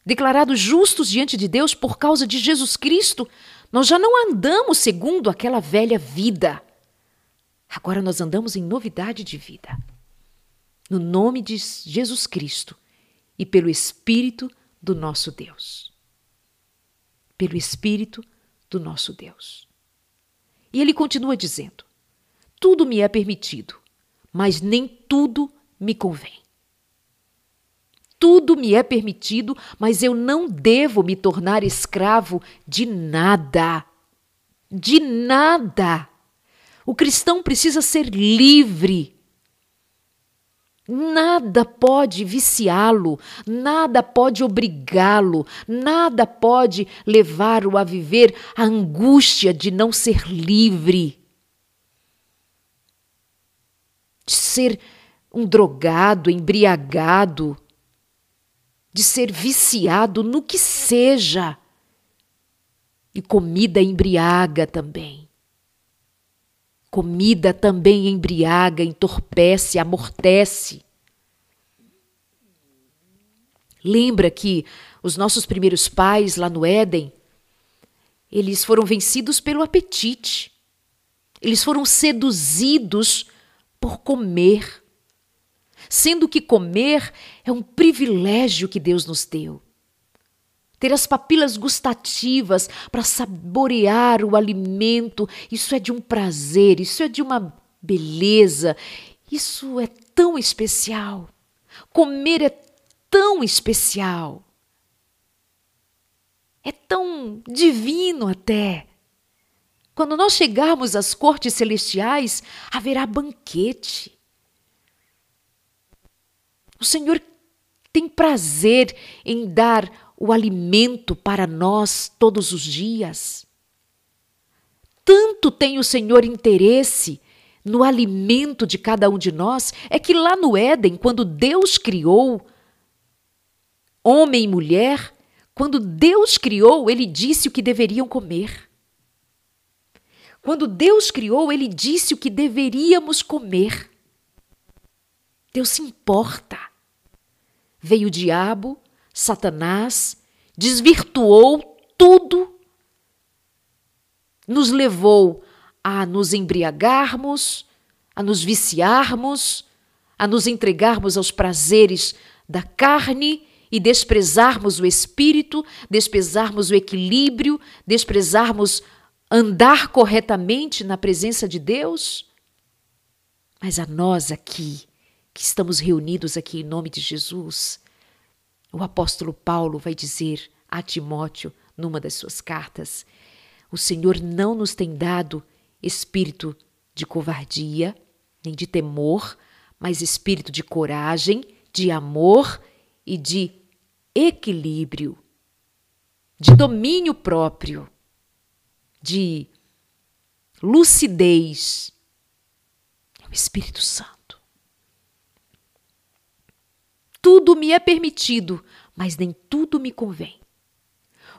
declarados justos diante de Deus por causa de Jesus Cristo, nós já não andamos segundo aquela velha vida Agora nós andamos em novidade de vida. No nome de Jesus Cristo e pelo Espírito do nosso Deus. Pelo Espírito do nosso Deus. E ele continua dizendo: Tudo me é permitido, mas nem tudo me convém. Tudo me é permitido, mas eu não devo me tornar escravo de nada. De nada. O cristão precisa ser livre. Nada pode viciá-lo, nada pode obrigá-lo, nada pode levá-lo a viver a angústia de não ser livre, de ser um drogado, embriagado, de ser viciado no que seja. E comida embriaga também. Comida também embriaga, entorpece, amortece. Lembra que os nossos primeiros pais lá no Éden, eles foram vencidos pelo apetite. Eles foram seduzidos por comer. Sendo que comer é um privilégio que Deus nos deu ter as papilas gustativas para saborear o alimento. Isso é de um prazer, isso é de uma beleza, isso é tão especial. Comer é tão especial. É tão divino até. Quando nós chegarmos às cortes celestiais, haverá banquete. O Senhor tem prazer em dar o alimento para nós todos os dias. Tanto tem o Senhor interesse no alimento de cada um de nós, é que lá no Éden, quando Deus criou homem e mulher, quando Deus criou, ele disse o que deveriam comer. Quando Deus criou, ele disse o que deveríamos comer. Deus se importa. Veio o diabo, Satanás, desvirtuou tudo, nos levou a nos embriagarmos, a nos viciarmos, a nos entregarmos aos prazeres da carne e desprezarmos o espírito, desprezarmos o equilíbrio, desprezarmos andar corretamente na presença de Deus? Mas a nós aqui, que estamos reunidos aqui em nome de Jesus, o apóstolo Paulo vai dizer a Timóteo, numa das suas cartas, o Senhor não nos tem dado espírito de covardia, nem de temor, mas espírito de coragem, de amor e de equilíbrio, de domínio próprio, de lucidez. É o Espírito Santo. Tudo me é permitido, mas nem tudo me convém.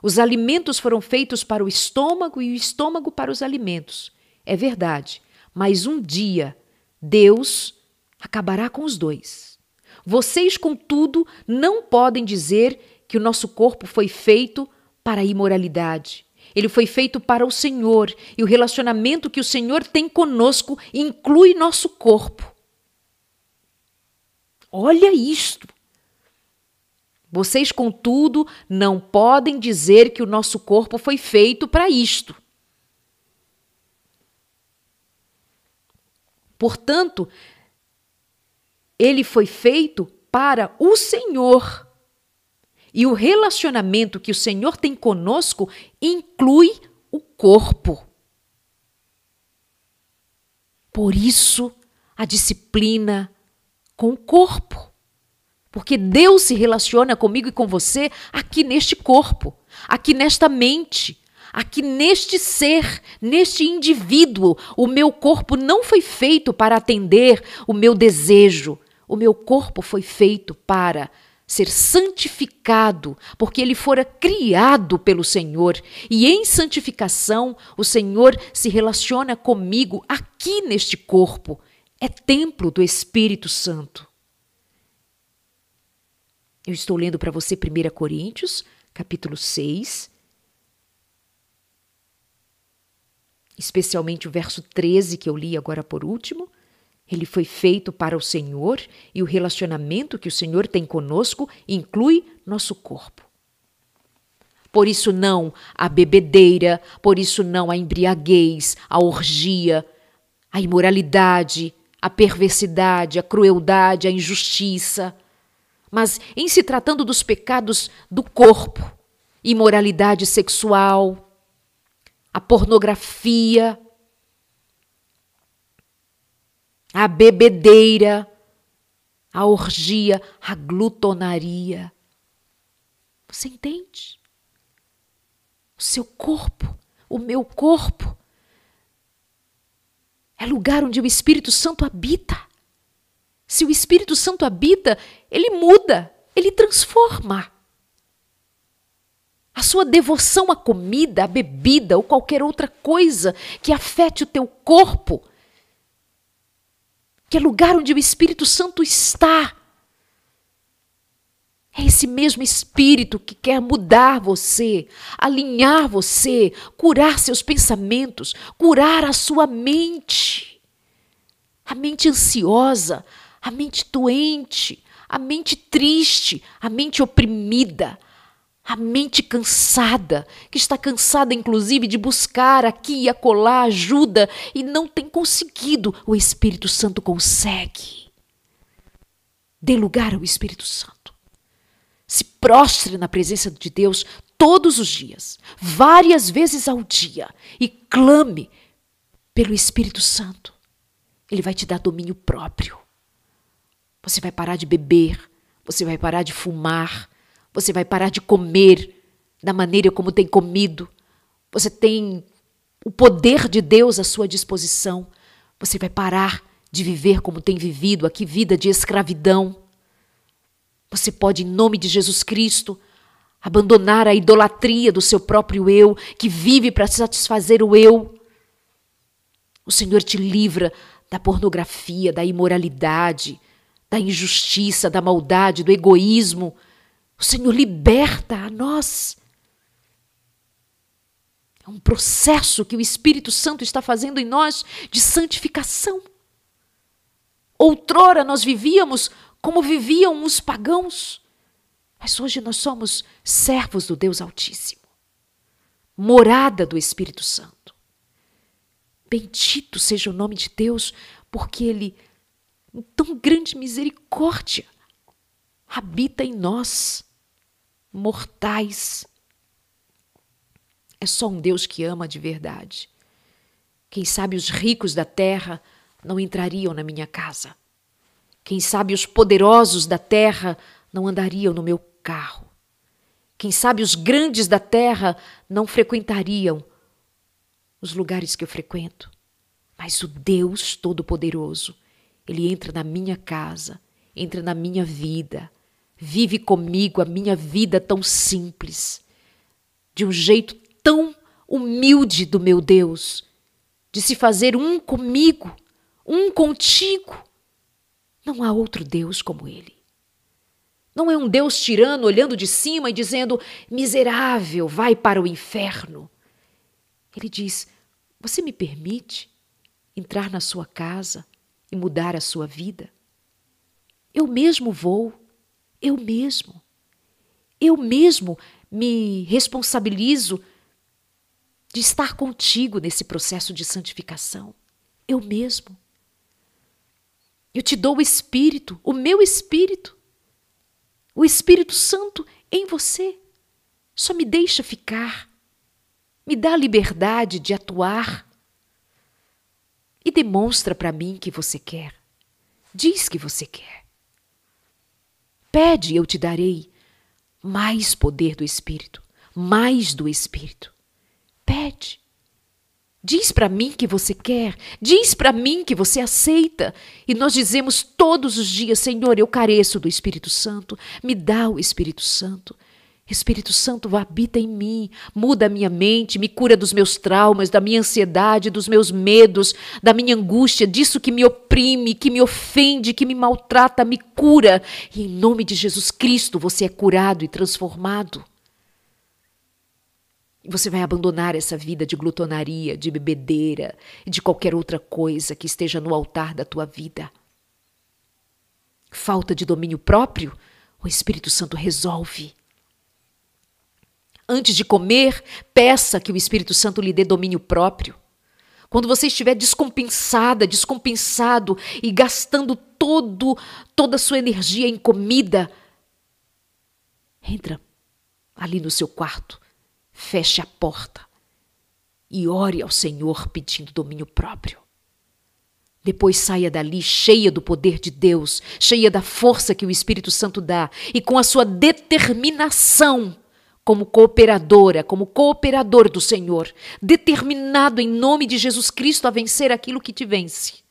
Os alimentos foram feitos para o estômago e o estômago para os alimentos. É verdade, mas um dia Deus acabará com os dois. Vocês, contudo, não podem dizer que o nosso corpo foi feito para a imoralidade. Ele foi feito para o Senhor e o relacionamento que o Senhor tem conosco inclui nosso corpo. Olha isto. Vocês, contudo, não podem dizer que o nosso corpo foi feito para isto. Portanto, ele foi feito para o Senhor. E o relacionamento que o Senhor tem conosco inclui o corpo. Por isso, a disciplina com o corpo. Porque Deus se relaciona comigo e com você aqui neste corpo, aqui nesta mente, aqui neste ser, neste indivíduo. O meu corpo não foi feito para atender o meu desejo, o meu corpo foi feito para ser santificado, porque ele fora criado pelo Senhor, e em santificação o Senhor se relaciona comigo aqui neste corpo. É templo do Espírito Santo. Eu estou lendo para você 1 Coríntios, capítulo 6, especialmente o verso 13 que eu li agora por último. Ele foi feito para o Senhor e o relacionamento que o Senhor tem conosco inclui nosso corpo. Por isso, não a bebedeira, por isso, não a embriaguez, a orgia, a imoralidade, a perversidade, a crueldade, a injustiça. Mas, em se tratando dos pecados do corpo, imoralidade sexual, a pornografia, a bebedeira, a orgia, a glutonaria. Você entende? O seu corpo, o meu corpo, é lugar onde o Espírito Santo habita. Se o Espírito Santo habita, ele muda, ele transforma. A sua devoção à comida, à bebida ou qualquer outra coisa que afete o teu corpo que é lugar onde o Espírito Santo está. É esse mesmo Espírito que quer mudar você, alinhar você, curar seus pensamentos, curar a sua mente. A mente ansiosa, a mente doente, a mente triste, a mente oprimida, a mente cansada, que está cansada inclusive de buscar aqui e acolá ajuda e não tem conseguido, o Espírito Santo consegue. Dê lugar ao Espírito Santo. Prostre na presença de Deus todos os dias, várias vezes ao dia, e clame pelo Espírito Santo. Ele vai te dar domínio próprio. Você vai parar de beber, você vai parar de fumar, você vai parar de comer da maneira como tem comido. Você tem o poder de Deus à sua disposição. Você vai parar de viver como tem vivido aqui vida de escravidão. Você pode, em nome de Jesus Cristo, abandonar a idolatria do seu próprio eu, que vive para satisfazer o eu. O Senhor te livra da pornografia, da imoralidade, da injustiça, da maldade, do egoísmo. O Senhor liberta a nós. É um processo que o Espírito Santo está fazendo em nós de santificação. Outrora nós vivíamos como viviam os pagãos, mas hoje nós somos servos do Deus Altíssimo, morada do Espírito Santo. Bendito seja o nome de Deus, porque Ele, em tão grande misericórdia, habita em nós, mortais. É só um Deus que ama de verdade. Quem sabe os ricos da terra não entrariam na minha casa. Quem sabe os poderosos da terra não andariam no meu carro. Quem sabe os grandes da terra não frequentariam os lugares que eu frequento. Mas o Deus Todo-Poderoso, Ele entra na minha casa, entra na minha vida, vive comigo a minha vida tão simples, de um jeito tão humilde do meu Deus, de se fazer um comigo, um contigo. Não há outro Deus como Ele. Não é um Deus tirano olhando de cima e dizendo: miserável, vai para o inferno. Ele diz: Você me permite entrar na sua casa e mudar a sua vida? Eu mesmo vou, eu mesmo. Eu mesmo me responsabilizo de estar contigo nesse processo de santificação. Eu mesmo. Eu te dou o Espírito, o meu Espírito o Espírito Santo em você. Só me deixa ficar. Me dá a liberdade de atuar. E demonstra para mim que você quer. Diz que você quer. Pede e eu te darei mais poder do Espírito, mais do Espírito. Pede. Diz para mim que você quer, diz para mim que você aceita. E nós dizemos todos os dias: Senhor, eu careço do Espírito Santo, me dá o Espírito Santo. Espírito Santo habita em mim, muda a minha mente, me cura dos meus traumas, da minha ansiedade, dos meus medos, da minha angústia, disso que me oprime, que me ofende, que me maltrata, me cura. E em nome de Jesus Cristo você é curado e transformado. Você vai abandonar essa vida de glutonaria, de bebedeira e de qualquer outra coisa que esteja no altar da tua vida. Falta de domínio próprio? O Espírito Santo resolve. Antes de comer, peça que o Espírito Santo lhe dê domínio próprio. Quando você estiver descompensada, descompensado e gastando todo toda a sua energia em comida, entra ali no seu quarto feche a porta e ore ao Senhor pedindo domínio próprio. Depois saia dali cheia do poder de Deus, cheia da força que o Espírito Santo dá e com a sua determinação como cooperadora, como cooperador do Senhor, determinado em nome de Jesus Cristo a vencer aquilo que te vence.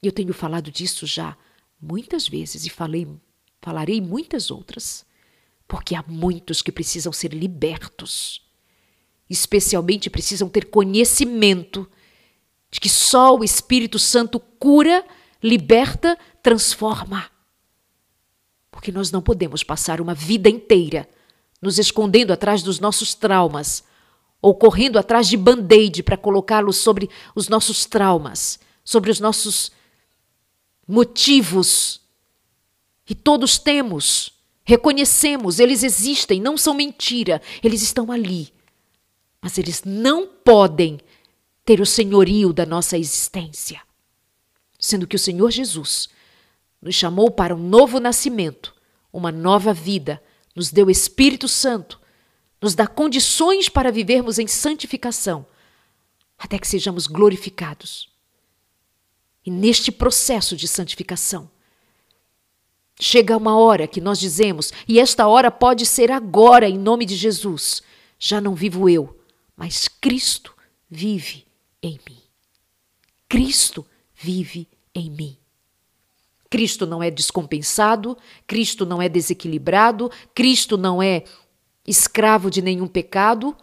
Eu tenho falado disso já muitas vezes e falei, falarei muitas outras porque há muitos que precisam ser libertos. Especialmente precisam ter conhecimento de que só o Espírito Santo cura, liberta, transforma. Porque nós não podemos passar uma vida inteira nos escondendo atrás dos nossos traumas ou correndo atrás de band-aid para colocá-los sobre os nossos traumas, sobre os nossos motivos. E todos temos Reconhecemos, eles existem, não são mentira, eles estão ali. Mas eles não podem ter o senhorio da nossa existência. Sendo que o Senhor Jesus nos chamou para um novo nascimento, uma nova vida, nos deu Espírito Santo, nos dá condições para vivermos em santificação, até que sejamos glorificados. E neste processo de santificação, Chega uma hora que nós dizemos, e esta hora pode ser agora, em nome de Jesus. Já não vivo eu, mas Cristo vive em mim. Cristo vive em mim. Cristo não é descompensado, Cristo não é desequilibrado, Cristo não é escravo de nenhum pecado,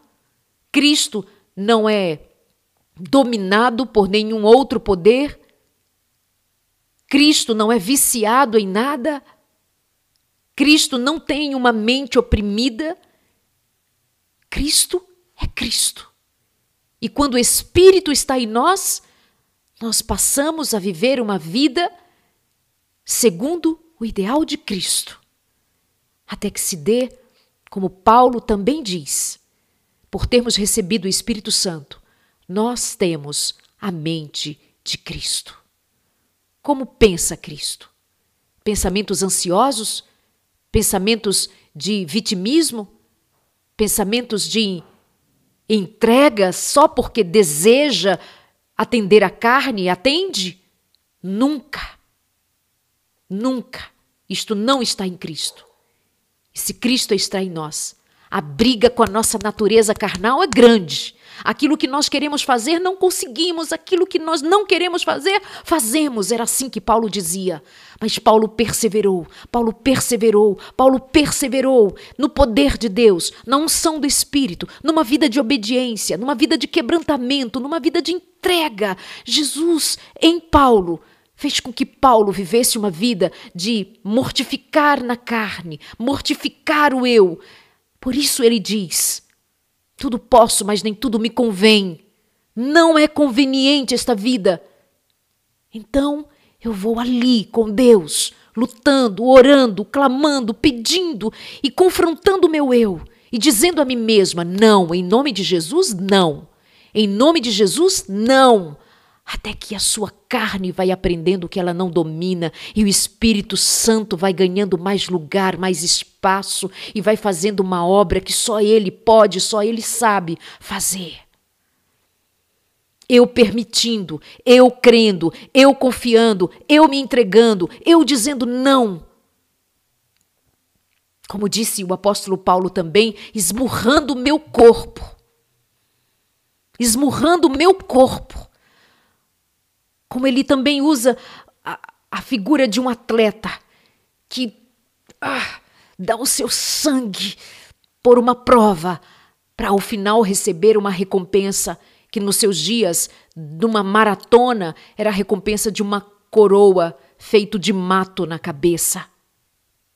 Cristo não é dominado por nenhum outro poder, Cristo não é viciado em nada, Cristo não tem uma mente oprimida. Cristo é Cristo. E quando o Espírito está em nós, nós passamos a viver uma vida segundo o ideal de Cristo, até que se dê, como Paulo também diz, por termos recebido o Espírito Santo, nós temos a mente de Cristo. Como pensa Cristo? Pensamentos ansiosos? Pensamentos de vitimismo? Pensamentos de entrega só porque deseja atender a carne? Atende? Nunca. Nunca. Isto não está em Cristo. E se Cristo está em nós, a briga com a nossa natureza carnal é grande. Aquilo que nós queremos fazer, não conseguimos. Aquilo que nós não queremos fazer, fazemos. Era assim que Paulo dizia. Mas Paulo perseverou, Paulo perseverou, Paulo perseverou no poder de Deus, na unção do Espírito, numa vida de obediência, numa vida de quebrantamento, numa vida de entrega. Jesus, em Paulo, fez com que Paulo vivesse uma vida de mortificar na carne, mortificar o eu. Por isso ele diz: tudo posso, mas nem tudo me convém. Não é conveniente esta vida. Então eu vou ali com Deus, lutando, orando, clamando, pedindo e confrontando o meu eu e dizendo a mim mesma: não, em nome de Jesus, não. Em nome de Jesus, não até que a sua carne vai aprendendo que ela não domina e o Espírito Santo vai ganhando mais lugar, mais espaço e vai fazendo uma obra que só ele pode, só ele sabe fazer. Eu permitindo, eu crendo, eu confiando, eu me entregando, eu dizendo não. Como disse o apóstolo Paulo também, esmurrando o meu corpo. Esmurrando o meu corpo como ele também usa a, a figura de um atleta que ah, dá o seu sangue por uma prova para ao final receber uma recompensa que nos seus dias numa maratona era a recompensa de uma coroa feito de mato na cabeça.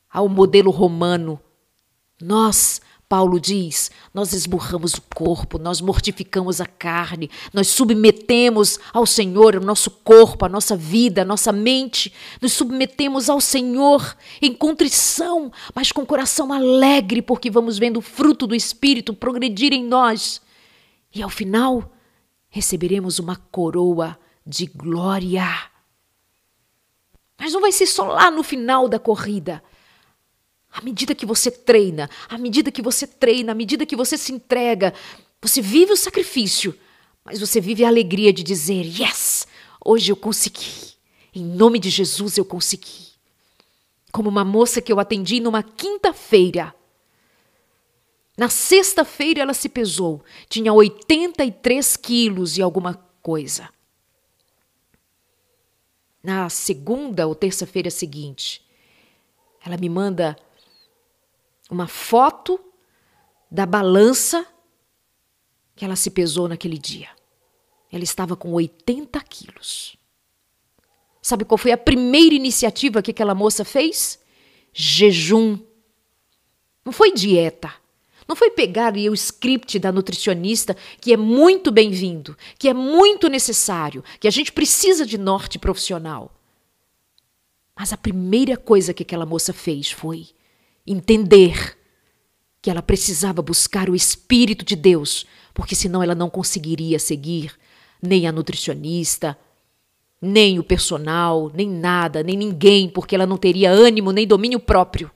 Ao modelo romano, nós Paulo diz: nós esburramos o corpo, nós mortificamos a carne, nós submetemos ao Senhor o nosso corpo, a nossa vida, a nossa mente, nos submetemos ao Senhor em contrição, mas com coração alegre, porque vamos vendo o fruto do Espírito progredir em nós. E ao final, receberemos uma coroa de glória. Mas não vai ser só lá no final da corrida. À medida que você treina, à medida que você treina, à medida que você se entrega, você vive o sacrifício, mas você vive a alegria de dizer: Yes, hoje eu consegui. Em nome de Jesus eu consegui. Como uma moça que eu atendi numa quinta-feira. Na sexta-feira ela se pesou, tinha 83 quilos e alguma coisa. Na segunda ou terça-feira seguinte, ela me manda uma foto da balança que ela se pesou naquele dia. Ela estava com 80 quilos. Sabe qual foi a primeira iniciativa que aquela moça fez? Jejum. Não foi dieta. Não foi pegar o script da nutricionista, que é muito bem-vindo, que é muito necessário, que a gente precisa de norte profissional. Mas a primeira coisa que aquela moça fez foi entender que ela precisava buscar o Espírito de Deus, porque senão ela não conseguiria seguir nem a nutricionista, nem o personal, nem nada, nem ninguém, porque ela não teria ânimo nem domínio próprio.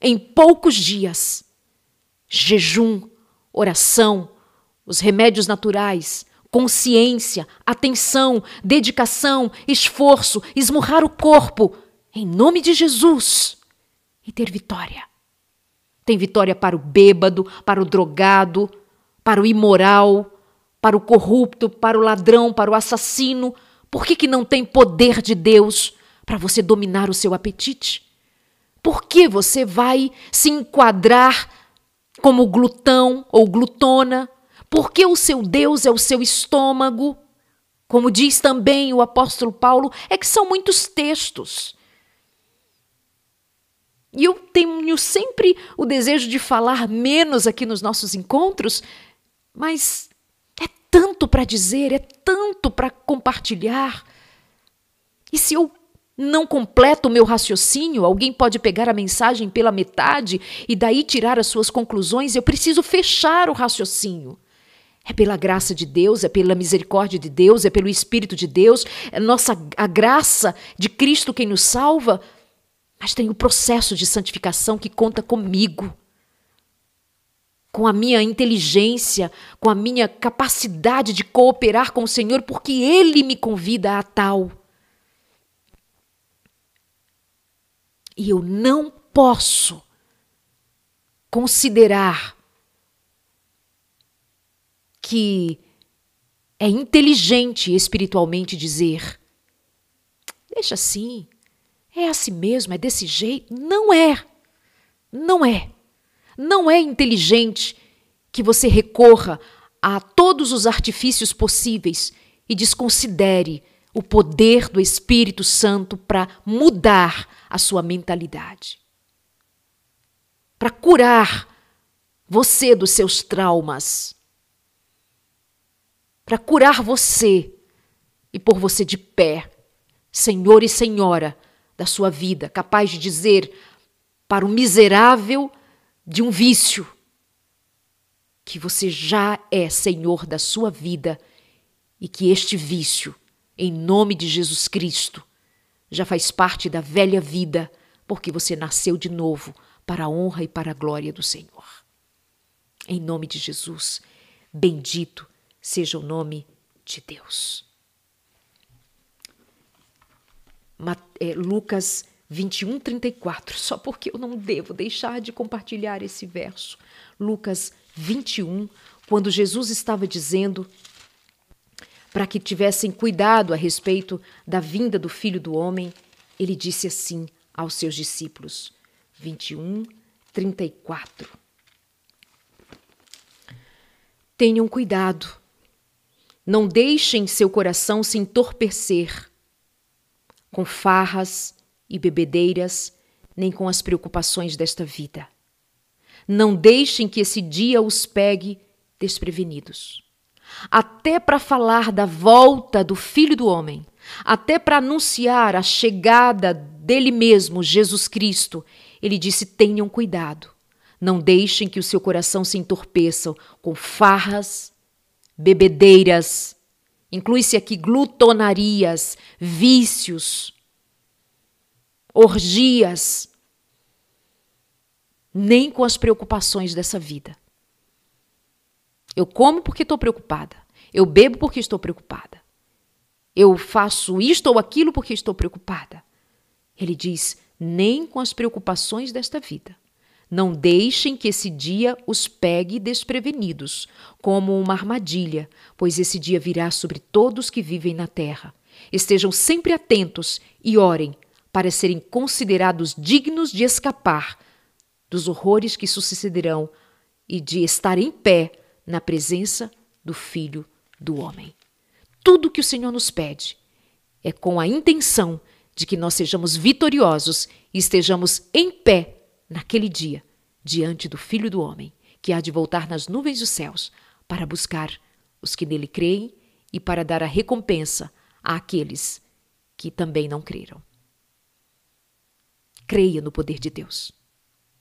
Em poucos dias, jejum, oração, os remédios naturais, consciência, atenção, dedicação, esforço, esmurrar o corpo, em nome de Jesus e ter vitória. Tem vitória para o bêbado, para o drogado, para o imoral, para o corrupto, para o ladrão, para o assassino, Por que, que não tem poder de Deus para você dominar o seu apetite? Por que você vai se enquadrar como glutão ou glutona? Por que o seu Deus é o seu estômago? Como diz também o apóstolo Paulo, é que são muitos textos. E eu tenho sempre o desejo de falar menos aqui nos nossos encontros, mas é tanto para dizer, é tanto para compartilhar. E se eu não completo o meu raciocínio, alguém pode pegar a mensagem pela metade e daí tirar as suas conclusões, eu preciso fechar o raciocínio. É pela graça de Deus, é pela misericórdia de Deus, é pelo Espírito de Deus, é nossa a graça de Cristo quem nos salva, mas tem o processo de santificação que conta comigo, com a minha inteligência, com a minha capacidade de cooperar com o Senhor, porque Ele me convida a tal. E eu não posso considerar que é inteligente espiritualmente dizer: deixa assim, é assim mesmo, é desse jeito. Não é. Não é. Não é inteligente que você recorra a todos os artifícios possíveis e desconsidere o poder do Espírito Santo para mudar a sua mentalidade. Para curar você dos seus traumas para curar você e pôr você de pé, senhor e senhora da sua vida, capaz de dizer para o miserável de um vício que você já é senhor da sua vida e que este vício, em nome de Jesus Cristo, já faz parte da velha vida, porque você nasceu de novo para a honra e para a glória do Senhor. Em nome de Jesus, bendito seja o nome de Deus. É, Lucas 21, 34, só porque eu não devo deixar de compartilhar esse verso. Lucas 21, quando Jesus estava dizendo para que tivessem cuidado a respeito da vinda do filho do homem, ele disse assim aos seus discípulos. 21, 34. Tenham cuidado não deixem seu coração se entorpecer com farras e bebedeiras, nem com as preocupações desta vida. Não deixem que esse dia os pegue desprevenidos. Até para falar da volta do Filho do Homem, até para anunciar a chegada dele mesmo, Jesus Cristo, ele disse: tenham cuidado. Não deixem que o seu coração se entorpeça com farras bebedeiras, inclui-se aqui glutonarias, vícios, orgias, nem com as preocupações dessa vida. Eu como porque estou preocupada. Eu bebo porque estou preocupada. Eu faço isto ou aquilo porque estou preocupada. Ele diz: nem com as preocupações desta vida. Não deixem que esse dia os pegue desprevenidos, como uma armadilha, pois esse dia virá sobre todos que vivem na terra. Estejam sempre atentos e orem para serem considerados dignos de escapar dos horrores que sucederão e de estar em pé na presença do Filho do Homem. Tudo que o Senhor nos pede é com a intenção de que nós sejamos vitoriosos e estejamos em pé naquele dia, diante do Filho do Homem, que há de voltar nas nuvens dos céus para buscar os que nele creem e para dar a recompensa àqueles que também não creram. Creia no poder de Deus.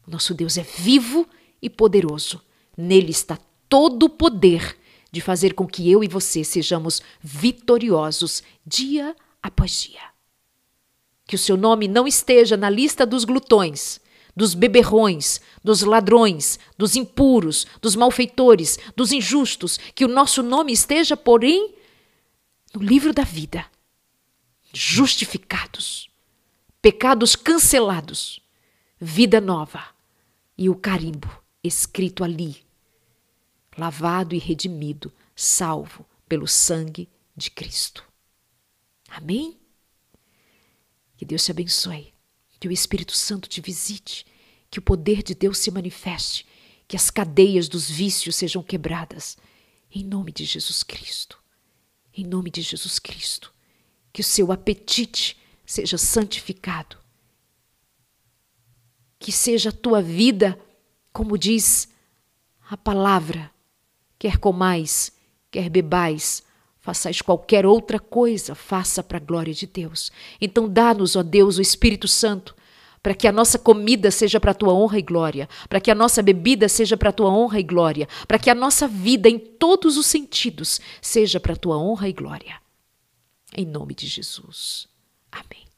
Nosso Deus é vivo e poderoso. Nele está todo o poder de fazer com que eu e você sejamos vitoriosos dia após dia. Que o seu nome não esteja na lista dos glutões, dos beberrões, dos ladrões, dos impuros, dos malfeitores, dos injustos, que o nosso nome esteja, porém, no livro da vida. Justificados, pecados cancelados, vida nova e o carimbo escrito ali, lavado e redimido, salvo pelo sangue de Cristo. Amém? Que Deus te abençoe, que o Espírito Santo te visite, que o poder de Deus se manifeste, que as cadeias dos vícios sejam quebradas. Em nome de Jesus Cristo. Em nome de Jesus Cristo. Que o seu apetite seja santificado. Que seja a tua vida, como diz a palavra, quer comais, quer bebais, façais qualquer outra coisa, faça para a glória de Deus. Então dá-nos, ó Deus, o Espírito Santo, para que a nossa comida seja para a tua honra e glória, para que a nossa bebida seja para a tua honra e glória, para que a nossa vida em todos os sentidos seja para a tua honra e glória. Em nome de Jesus. Amém.